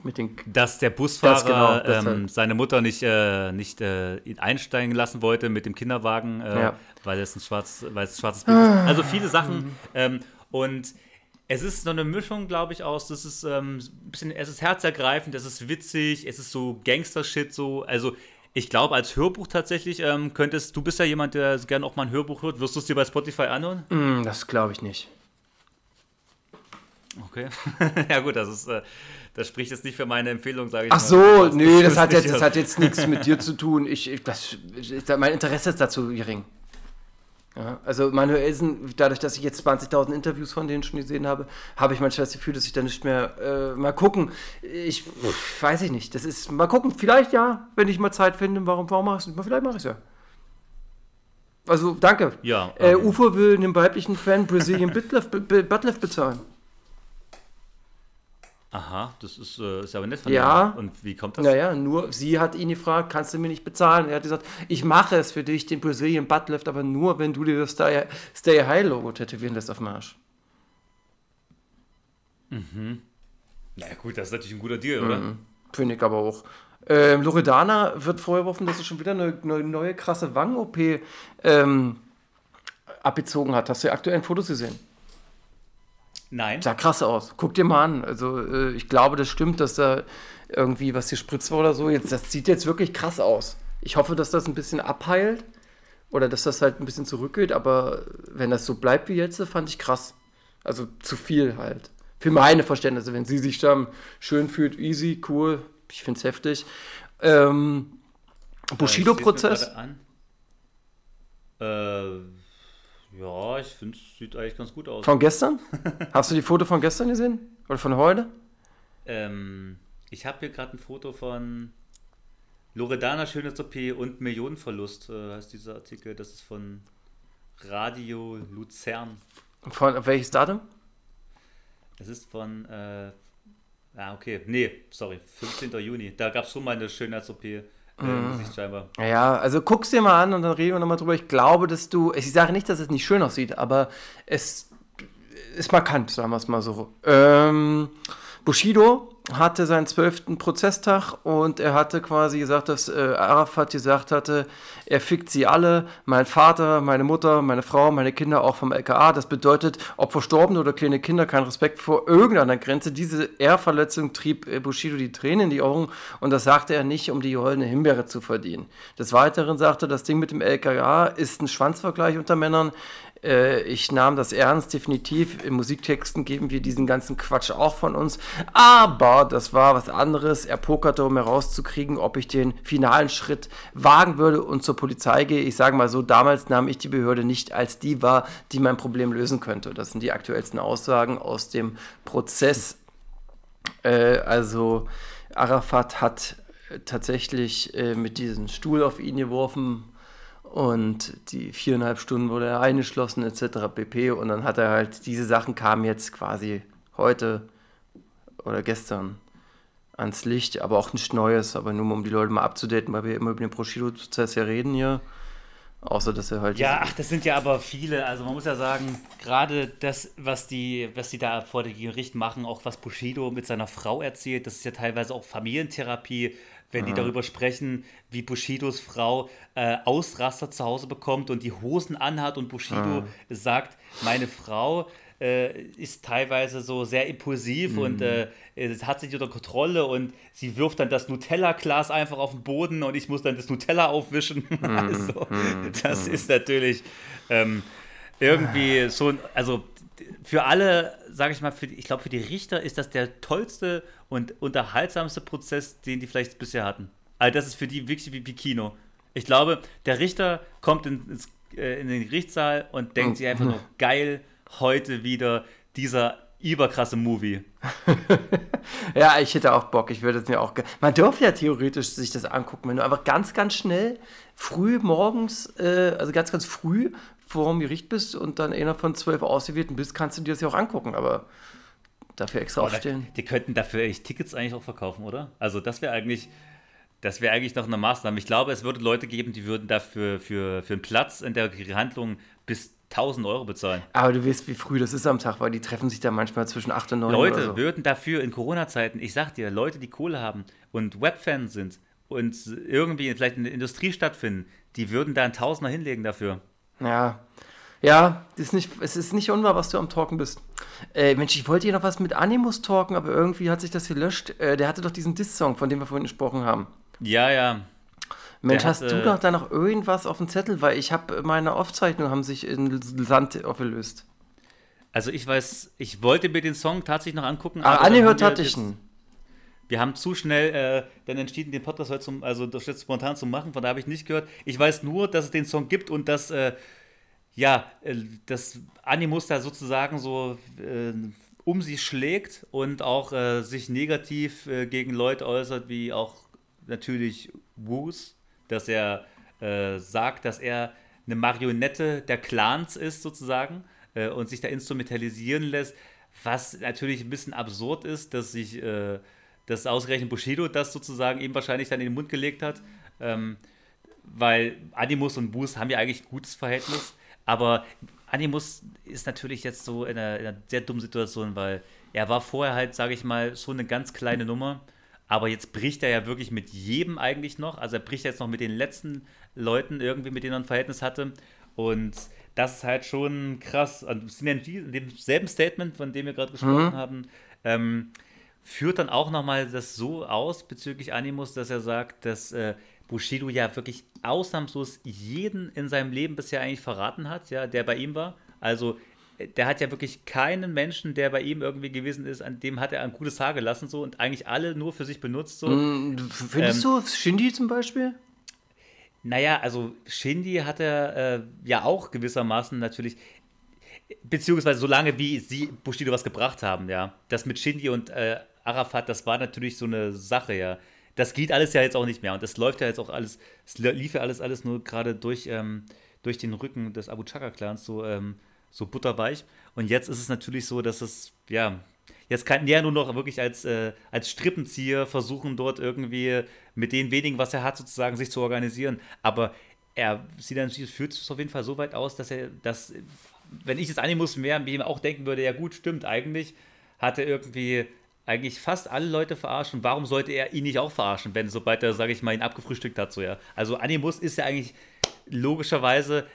mit den dass der Busfahrer Das genau, ähm, halt. seine Mutter nicht, äh, nicht äh, einsteigen lassen wollte mit dem Kinderwagen, äh, Ja. weil, es ein schwarz, weil es ein schwarzes Bild ist. Also viele Sachen. Ähm, und es ist so eine Mischung, glaube ich, aus, das ist ähm, ein bisschen, es ist herzergreifend, es ist witzig, es ist so Gangster-Shit, so, also ich glaube, als Hörbuch tatsächlich ähm, könntest, du bist ja jemand, der gerne auch mal ein Hörbuch hört, wirst du es dir bei Spotify anhören? Hm, das glaube ich nicht. Okay. [LAUGHS] ja gut, das ist, äh, das spricht jetzt nicht für meine Empfehlung, sage ich Ach mal. so, Das- nee, das das hat, jetzt, das hat jetzt nichts mit dir zu tun. Ich, ich, das, ich, mein Interesse ist dazu gering. Ja, also Manuelsen, dadurch, dass ich jetzt 20.000 Interviews von denen schon gesehen habe, habe ich manchmal das Gefühl, dass ich da nicht mehr äh, mal gucken. Ich pff, weiß ich nicht. Das ist mal gucken. Vielleicht ja, wenn ich mal Zeit finde. Warum, warum mache ich es nicht? Vielleicht mache ich es ja. Also danke. Ja, Äh, ähm, UFO will dem weiblichen Fan Brazilian Buttlift bezahlen. Aha, das ist, äh, ist aber nett von Ja. dir. Und wie kommt das? Naja, nur sie hat ihn gefragt, kannst du mir nicht bezahlen? Er hat gesagt, ich mache es für dich, den Brazilian Buttlift, aber nur, wenn du dir das Stay, Stay High Logo tätowieren lässt auf dem Arsch. Na ja, gut, das ist natürlich ein guter Deal, oder? Mhm. Finde ich aber auch. Ähm, Loredana wird vorgeworfen, dass sie schon wieder eine, eine neue krasse Wangen-OP ähm, abgezogen hat. Hast du die aktuellen Fotos gesehen? Nein. Sah krass aus. Guck dir mal an. Also äh, ich glaube, das stimmt, dass da irgendwie was gespritzt war oder so. Jetzt, das sieht jetzt wirklich krass aus. Ich hoffe, dass das ein bisschen abheilt oder dass das halt ein bisschen zurückgeht. Aber wenn das so bleibt wie jetzt, fand ich krass. Also zu viel halt. Für meine Verständnisse. Wenn sie sich dann schön fühlt, easy, cool. Ich finde es heftig. Ähm, Bushido-Prozess. Gerade an. Äh, ja, ich finde, es sieht eigentlich ganz gut aus. Von gestern? Hast du die Foto von gestern gesehen? Oder von heute? Ähm, ich habe hier gerade ein Foto von Loredana Schönheits-OP und Millionenverlust, äh, heißt dieser Artikel. Das ist von Radio Luzern. Von auf welches Datum? Das ist von, äh, ah, okay, nee, sorry, 15. Juni. Da gab es schon mal eine Schönheits-OP Mhm. scheinbar. Ja, also guck's dir mal an und dann reden wir nochmal drüber. Ich glaube, dass du, ich sage nicht, dass es nicht schön aussieht, aber es ist markant, sagen wir es mal so. Ähm, Bushido hatte seinen zwölften Prozesstag und er hatte quasi gesagt, dass äh, Arafat gesagt hatte, er fickt sie alle, mein Vater, meine Mutter, meine Frau, meine Kinder auch vom LKA. Das bedeutet, ob Verstorbene oder kleine Kinder, kein Respekt vor irgendeiner Grenze. Diese Ehrverletzung trieb äh, Bushido die Tränen in die Augen und das sagte er nicht, um die goldene Himbeere zu verdienen. Des Weiteren sagte er, das Ding mit dem LKA ist ein Schwanzvergleich unter Männern. Äh, ich nahm das ernst, definitiv. In Musiktexten geben wir diesen ganzen Quatsch auch von uns. Aber das war was anderes. Er pokerte, um herauszukriegen, ob ich den finalen Schritt wagen würde und zur Polizei gehe. Ich sage mal so, damals nahm ich die Behörde nicht als die wahr, die mein Problem lösen könnte. Das sind die aktuellsten Aussagen aus dem Prozess. Äh, also Arafat hat tatsächlich äh, mit diesem Stuhl auf ihn geworfen und die viereinhalb Stunden wurde er eingeschlossen etc. pp. Und dann hat er halt, diese Sachen kamen jetzt quasi heute oder gestern ans Licht, aber auch nichts Neues, aber nur um die Leute mal abzudaten, weil wir immer über den Prosciutto-Prozess ja reden hier. Außer, dass er halt. Ja, ach, das sind ja aber viele. Also, man muss ja sagen, gerade das, was die, was die da vor dem Gericht machen, auch was Bushido mit seiner Frau erzählt, das ist ja teilweise auch Familientherapie wenn die darüber sprechen, wie Bushidos Frau äh, Ausraster zu Hause bekommt und die Hosen anhat und Bushido sagt, meine Frau äh, ist teilweise so sehr impulsiv Mhm. und äh, hat sich unter Kontrolle und sie wirft dann das Nutella-Glas einfach auf den Boden und ich muss dann das Nutella aufwischen. [LAUGHS] Mhm. also, das ist natürlich ähm, irgendwie so, ein- also für alle, sage ich mal, für, ich glaube, für die Richter ist das der tollste und unterhaltsamste Prozess, den die vielleicht bisher hatten. Also das ist für die wirklich wie, wie Kino. Ich glaube, der Richter kommt in, ins, äh, in den Gerichtssaal und denkt sich einfach nur, [LAUGHS] geil, heute wieder dieser überkrasse Movie. [LAUGHS] Ja, ich hätte auch Bock. Ich würde es mir auch. ge- Man dürfte ja theoretisch sich das angucken, wenn du einfach ganz, ganz schnell früh morgens, äh, also ganz, ganz früh vor dem Gericht bist und dann einer von zwölf Ausgewählten bist, kannst du dir das ja auch angucken, aber dafür extra Oder aufstehen. Die könnten dafür echt Tickets eigentlich auch verkaufen, oder? Also das wäre eigentlich, das wäre eigentlich noch eine Maßnahme. Ich glaube, es würde Leute geben, die würden dafür für, für einen Platz in der Handlung bis 1000 Euro bezahlen. Aber du weißt, wie früh das ist am Tag, weil die treffen sich da manchmal zwischen 8 und 9 Leute so. würden dafür in Corona-Zeiten, ich sag dir, Leute, die Kohle haben und Webfans sind und irgendwie vielleicht in der Industrie stattfinden, die würden da einen Tausender hinlegen dafür. Ja. Ja, ist nicht, es ist nicht unwahr, was du am Talken bist. Äh, Mensch, ich wollte hier noch was mit Animus talken, aber irgendwie hat sich das gelöscht. Äh, der hatte doch diesen Diss-Song, von dem wir vorhin gesprochen haben. Ja, ja. Mensch, Der hast hat, du doch da noch irgendwas auf dem Zettel? Weil ich habe meine Aufzeichnungen haben sich in Sand aufgelöst. Also ich weiß, ich wollte mir den Song tatsächlich noch angucken. Aber dann angehört hatte ich ihn. Wir haben zu schnell äh, dann entschieden, den Podcast heute zum, also das jetzt spontan zu machen, von da habe ich nicht gehört. Ich weiß nur, dass es den Song gibt und dass, äh, ja, äh, das Animus da sozusagen so äh, um sich schlägt und auch äh, sich negativ äh, gegen Leute äußert, wie auch natürlich Woos, dass er äh, sagt, dass er eine Marionette der Clans ist sozusagen äh, und sich da instrumentalisieren lässt, was natürlich ein bisschen absurd ist, dass sich dass ausgerechnet Bushido das sozusagen ihm wahrscheinlich dann in den Mund gelegt hat, ähm, weil Animus und Boos haben ja eigentlich ein gutes Verhältnis, aber Animus ist natürlich jetzt so in einer, in einer sehr dummen Situation, weil er war vorher halt, sage ich mal, schon eine ganz kleine Nummer, aber jetzt bricht er ja wirklich mit jedem eigentlich noch, also er bricht jetzt noch mit den letzten Leuten irgendwie, mit denen er ein Verhältnis hatte. Und das ist halt schon krass. Und in demselben Statement, von dem wir gerade gesprochen haben, ähm, führt dann auch nochmal das so aus bezüglich Animus, dass er sagt, dass äh, Bushido ja wirklich ausnahmslos jeden in seinem Leben bisher eigentlich verraten hat, ja, der bei ihm war. Also äh, der hat ja wirklich keinen Menschen, der bei ihm irgendwie gewesen ist, an dem hat er ein gutes Haar gelassen so und eigentlich alle nur für sich benutzt so. Hm, Findest Ähm, du Shindy zum Beispiel? Naja, also Shindy hat er äh, ja auch gewissermaßen natürlich, beziehungsweise solange wie sie Bushido was gebracht haben, ja. Das mit Shindy und äh, Arafat, das war natürlich so eine Sache, ja. Das geht alles ja jetzt auch nicht mehr und das läuft ja jetzt auch alles, es lief ja alles, alles nur gerade durch, ähm, durch den Rücken des Abu Chaka-Clans so, ähm, so butterweich. Und jetzt ist es natürlich so, dass es, ja, Jetzt kann er nur noch wirklich als, äh, als Strippenzieher versuchen, dort irgendwie mit den wenigen, was er hat, sozusagen sich zu organisieren. Aber er dann, führt es auf jeden Fall so weit aus, dass er, dass, wenn ich das Animus wäre, mir auch denken würde, ja gut, stimmt, eigentlich hat er irgendwie eigentlich fast alle Leute verarschen. Warum sollte er ihn nicht auch verarschen, wenn sobald er, sage ich mal, ihn abgefrühstückt hat, so ja. Also Animus ist ja eigentlich logischerweise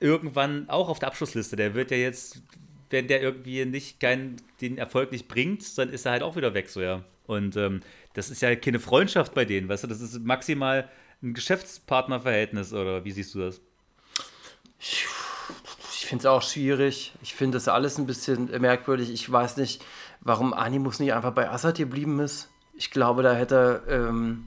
irgendwann auch auf der Abschlussliste. Der wird ja jetzt, wenn der irgendwie nicht keinen, den Erfolg nicht bringt, dann ist er halt auch wieder weg, so ja. Und ähm, das ist ja keine Freundschaft bei denen, weißt du, das ist maximal ein Geschäftspartnerverhältnis oder wie siehst du das? Ich finde es auch schwierig. Ich finde das alles ein bisschen merkwürdig. Ich weiß nicht, warum Animus nicht einfach bei Assad geblieben ist. Ich glaube, da hätte er. Ähm,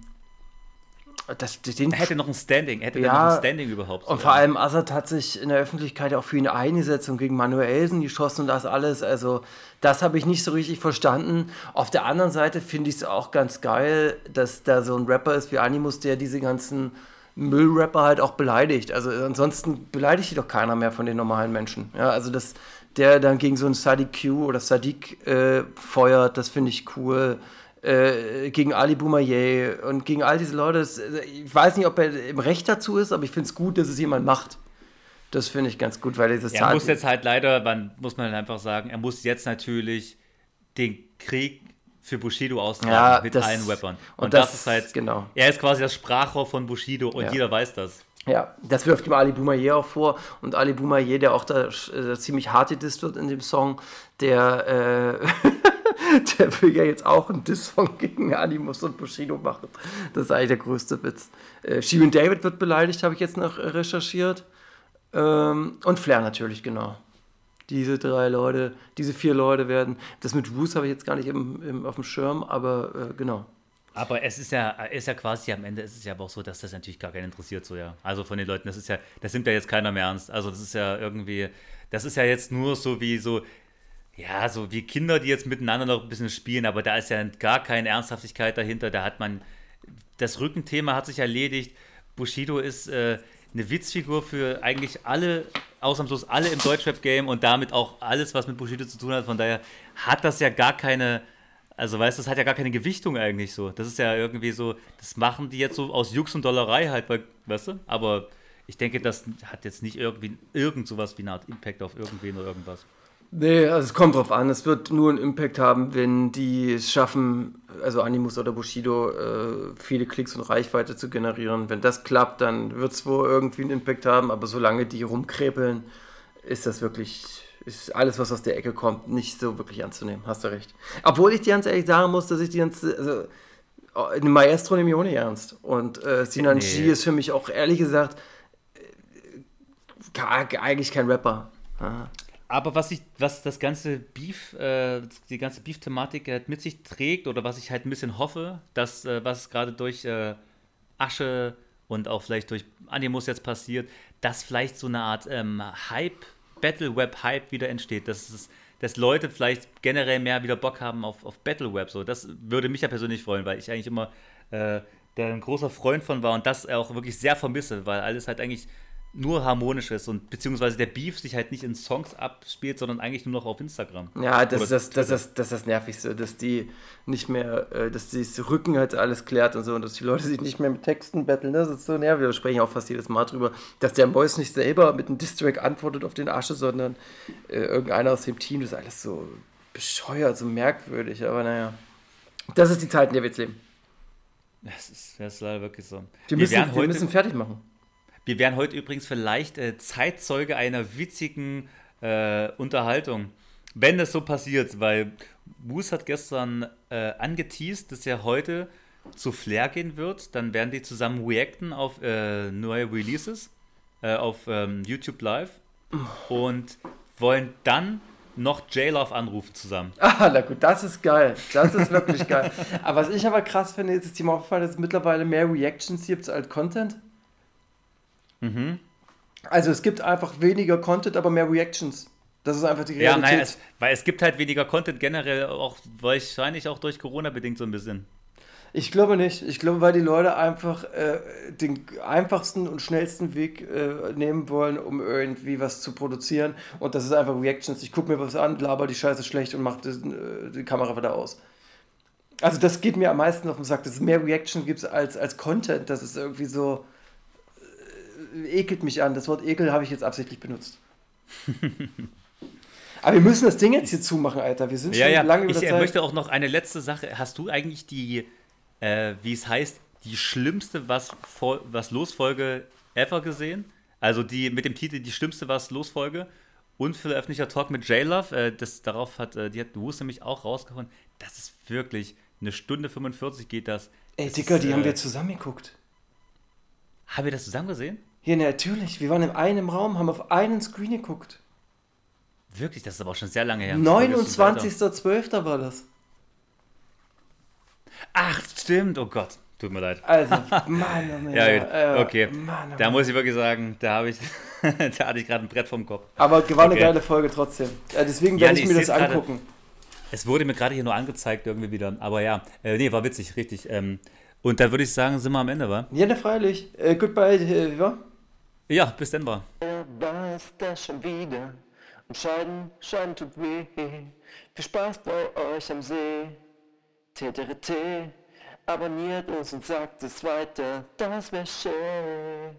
das, den, Er hätte noch ein Standing, er hätte Ja, noch ein Standing überhaupt. Und vor allem Assad hat sich in der Öffentlichkeit auch für ihn eingesetzt und gegen Manuelsen geschossen und das alles. Also, das habe ich nicht so richtig verstanden. Auf der anderen Seite finde ich es auch ganz geil, dass da so ein Rapper ist wie Animus, der diese ganzen Müllrapper halt auch beleidigt. Also, ansonsten beleidigt die doch keiner mehr von den normalen Menschen. Ja, also, dass der dann gegen so einen Sadiq Q oder Sadiq äh, feuert, das finde ich cool äh, gegen Ali Boumaier und gegen all diese Leute. Das, ich weiß nicht, ob er im Recht dazu ist, aber ich finde es gut, dass es jemand macht. Das finde ich ganz gut, weil dieses Er muss jetzt halt leider, man, muss man einfach sagen, er muss jetzt natürlich den Krieg für Bushido austragen Ja, mit das- allen Rappern. und Und, das, das- ist halt, genau. er ist quasi das Sprachrohr von Bushido und Ja. jeder weiß das. Ja, das wirft ihm Ali Boumaier auch vor. Und Ali Boumaier, der auch da äh, ziemlich hart gedisst wird in dem Song, der, äh, [LAUGHS] der will ja jetzt auch einen Diss-Song gegen Animus und Bushido machen. Das ist eigentlich der größte Witz. Äh, Shirin David wird beleidigt, habe ich jetzt noch recherchiert. Ähm, und Flair natürlich, genau. Diese drei Leute, diese vier Leute werden. Das mit Roos habe ich jetzt gar nicht im, im, auf dem Schirm, aber äh, genau. Aber es ist ja, ist ja quasi am Ende ist es ja aber auch so, dass das natürlich gar keinen interessiert, so ja. Also von den Leuten, das ist ja, das nimmt ja jetzt keiner mehr ernst. Also das ist ja irgendwie, das ist ja jetzt nur so wie so, ja, so wie Kinder, die jetzt miteinander noch ein bisschen spielen, aber da ist ja gar keine Ernsthaftigkeit dahinter. Da hat man, das Rückenthema hat sich erledigt. Bushido ist äh, eine Witzfigur für eigentlich alle, ausnahmslos alle im Deutschrap-Game und damit auch alles, was mit Bushido zu tun hat. Von daher hat das ja gar keine, also weißt du, das hat ja gar keine Gewichtung eigentlich so. Das ist ja irgendwie so, das machen die jetzt so aus Jux und Dollerei halt, weil, weißt du? Aber ich denke, das hat jetzt nicht irgendwie irgend sowas wie eine Art Impact auf irgendwen oder irgendwas. Nee, also es kommt drauf an. Es wird nur einen Impact haben, wenn die es schaffen, also Animus oder Bushido, äh, viele Klicks und Reichweite zu generieren. Wenn das klappt, dann wird es wohl irgendwie einen Impact haben, aber solange die rumkrepeln, ist das wirklich, ist alles, was aus der Ecke kommt, nicht so wirklich anzunehmen. Hast du recht. Obwohl ich dir ganz ehrlich sagen muss, dass ich die ganze, also eine Maestro nehme ich ohne ernst. Und äh, Sinan Nee. G ist für mich auch ehrlich gesagt äh, eigentlich kein Rapper. Ah. Aber was ich, was das ganze Beef, äh, die ganze Beef-Thematik halt mit sich trägt oder was ich halt ein bisschen hoffe, dass äh, was gerade durch äh, Asche und auch vielleicht durch Animus jetzt passiert, dass vielleicht so eine Art ähm, Hype, Battle Web Hype wieder entsteht, dass es dass Leute vielleicht generell mehr wieder Bock haben auf, auf Battle Web. So, das würde mich ja persönlich freuen, weil ich eigentlich immer äh, da ein großer Freund von war und das auch wirklich sehr vermisse, weil alles halt eigentlich nur harmonisch ist und beziehungsweise der Beef sich halt nicht in Songs abspielt, sondern eigentlich nur noch auf Instagram. Ja, das ist das, das, das, ist das Nervigste, dass die nicht mehr, äh, dass das Rücken halt alles klärt und so und dass die Leute sich nicht mehr mit Texten betteln. Das ist so nervig. Wir sprechen auch fast jedes Mal drüber, dass der Mois nicht selber mit einem Distrack antwortet auf den Asche, sondern äh, irgendeiner aus dem Team. Das ist alles so bescheuert, so merkwürdig. Aber naja, das ist die Zeit, in der wir jetzt leben. Das ist, das ist leider wirklich so. Wir müssen, wir heute, müssen fertig machen. Wir werden heute übrigens vielleicht äh, Zeitzeuge einer witzigen äh, Unterhaltung. Wenn das so passiert, weil Moose hat gestern äh, angeteased, dass er heute zu Flair gehen wird. Dann werden die zusammen reacten auf äh, neue Releases äh, auf ähm, YouTube Live und wollen dann noch J-Love anrufen zusammen. [LAUGHS] Ah, na gut, das ist geil. Das ist wirklich geil. Aber was ich aber krass finde, ist, dass dir mal aufgefallen, dass es mittlerweile mehr Reactions gibt als Content. Also es gibt einfach weniger Content, aber mehr Reactions. Das ist einfach die Ja, Realität. nein, es, weil es gibt halt weniger Content generell, auch wahrscheinlich auch durch Corona bedingt so ein bisschen. ich glaube nicht. Ich glaube, weil die Leute einfach äh, den einfachsten und schnellsten Weg äh, nehmen wollen, um irgendwie was zu produzieren. Und das ist einfach Reactions. Ich gucke mir was an, laber die Scheiße schlecht und mache äh, die Kamera wieder aus. Also das geht mir am meisten auf den Sack, dass es mehr Reaction gibt als, als Content. Das ist irgendwie so... Ekelt mich an. Das Wort Ekel habe ich jetzt absichtlich benutzt. [LAUGHS] Aber wir müssen das Ding jetzt hier zumachen, Alter. Wir sind Ja, schon ja. lange über Ich der Zeit. möchte auch noch eine letzte Sache. Hast du eigentlich die, äh, wie es heißt, die schlimmste was, was Losfolge ever gesehen? Also die mit dem Titel Die schlimmste was Losfolge? Unveröffentlichter Talk mit J-Love. Äh, das, darauf hat, äh, die hat Wus nämlich auch rausgehauen. Das ist wirklich eine Stunde 45 geht das. Ey, Das Dicker, ist, die haben äh, wir zusammen geguckt. Haben wir das zusammen gesehen? Hier, natürlich. Wir waren in einem Raum, haben auf einen Screen geguckt. Wirklich, das ist aber auch schon sehr lange her. Wirklich schon sehr 29.12. war das. Ach, stimmt. Oh Gott. Tut mir leid. Also, [LAUGHS] Mann, oh Mann. Ja, gut. äh, okay. Mann, oh Da muss ich wirklich sagen, da habe ich, [LAUGHS] da hatte ich gerade ein Brett vom Kopf. Aber war eine Okay. geile Folge trotzdem. Äh, deswegen Ja, werde nee, ich mir ich das seh's gerade. angucken. Es wurde mir gerade hier nur angezeigt irgendwie wieder. Aber ja, äh, nee, war witzig, richtig. Ähm, und da würde ich sagen, sind wir am Ende, wa? Ja, ne, freilich. Äh, goodbye, äh, wie war? Ja, bis dann, war. war es das schon wieder. Und Scheiden, Scheiden tut weh. Viel Spaß bei euch am See. TTRT, abonniert uns und sagt es weiter, das wär schön.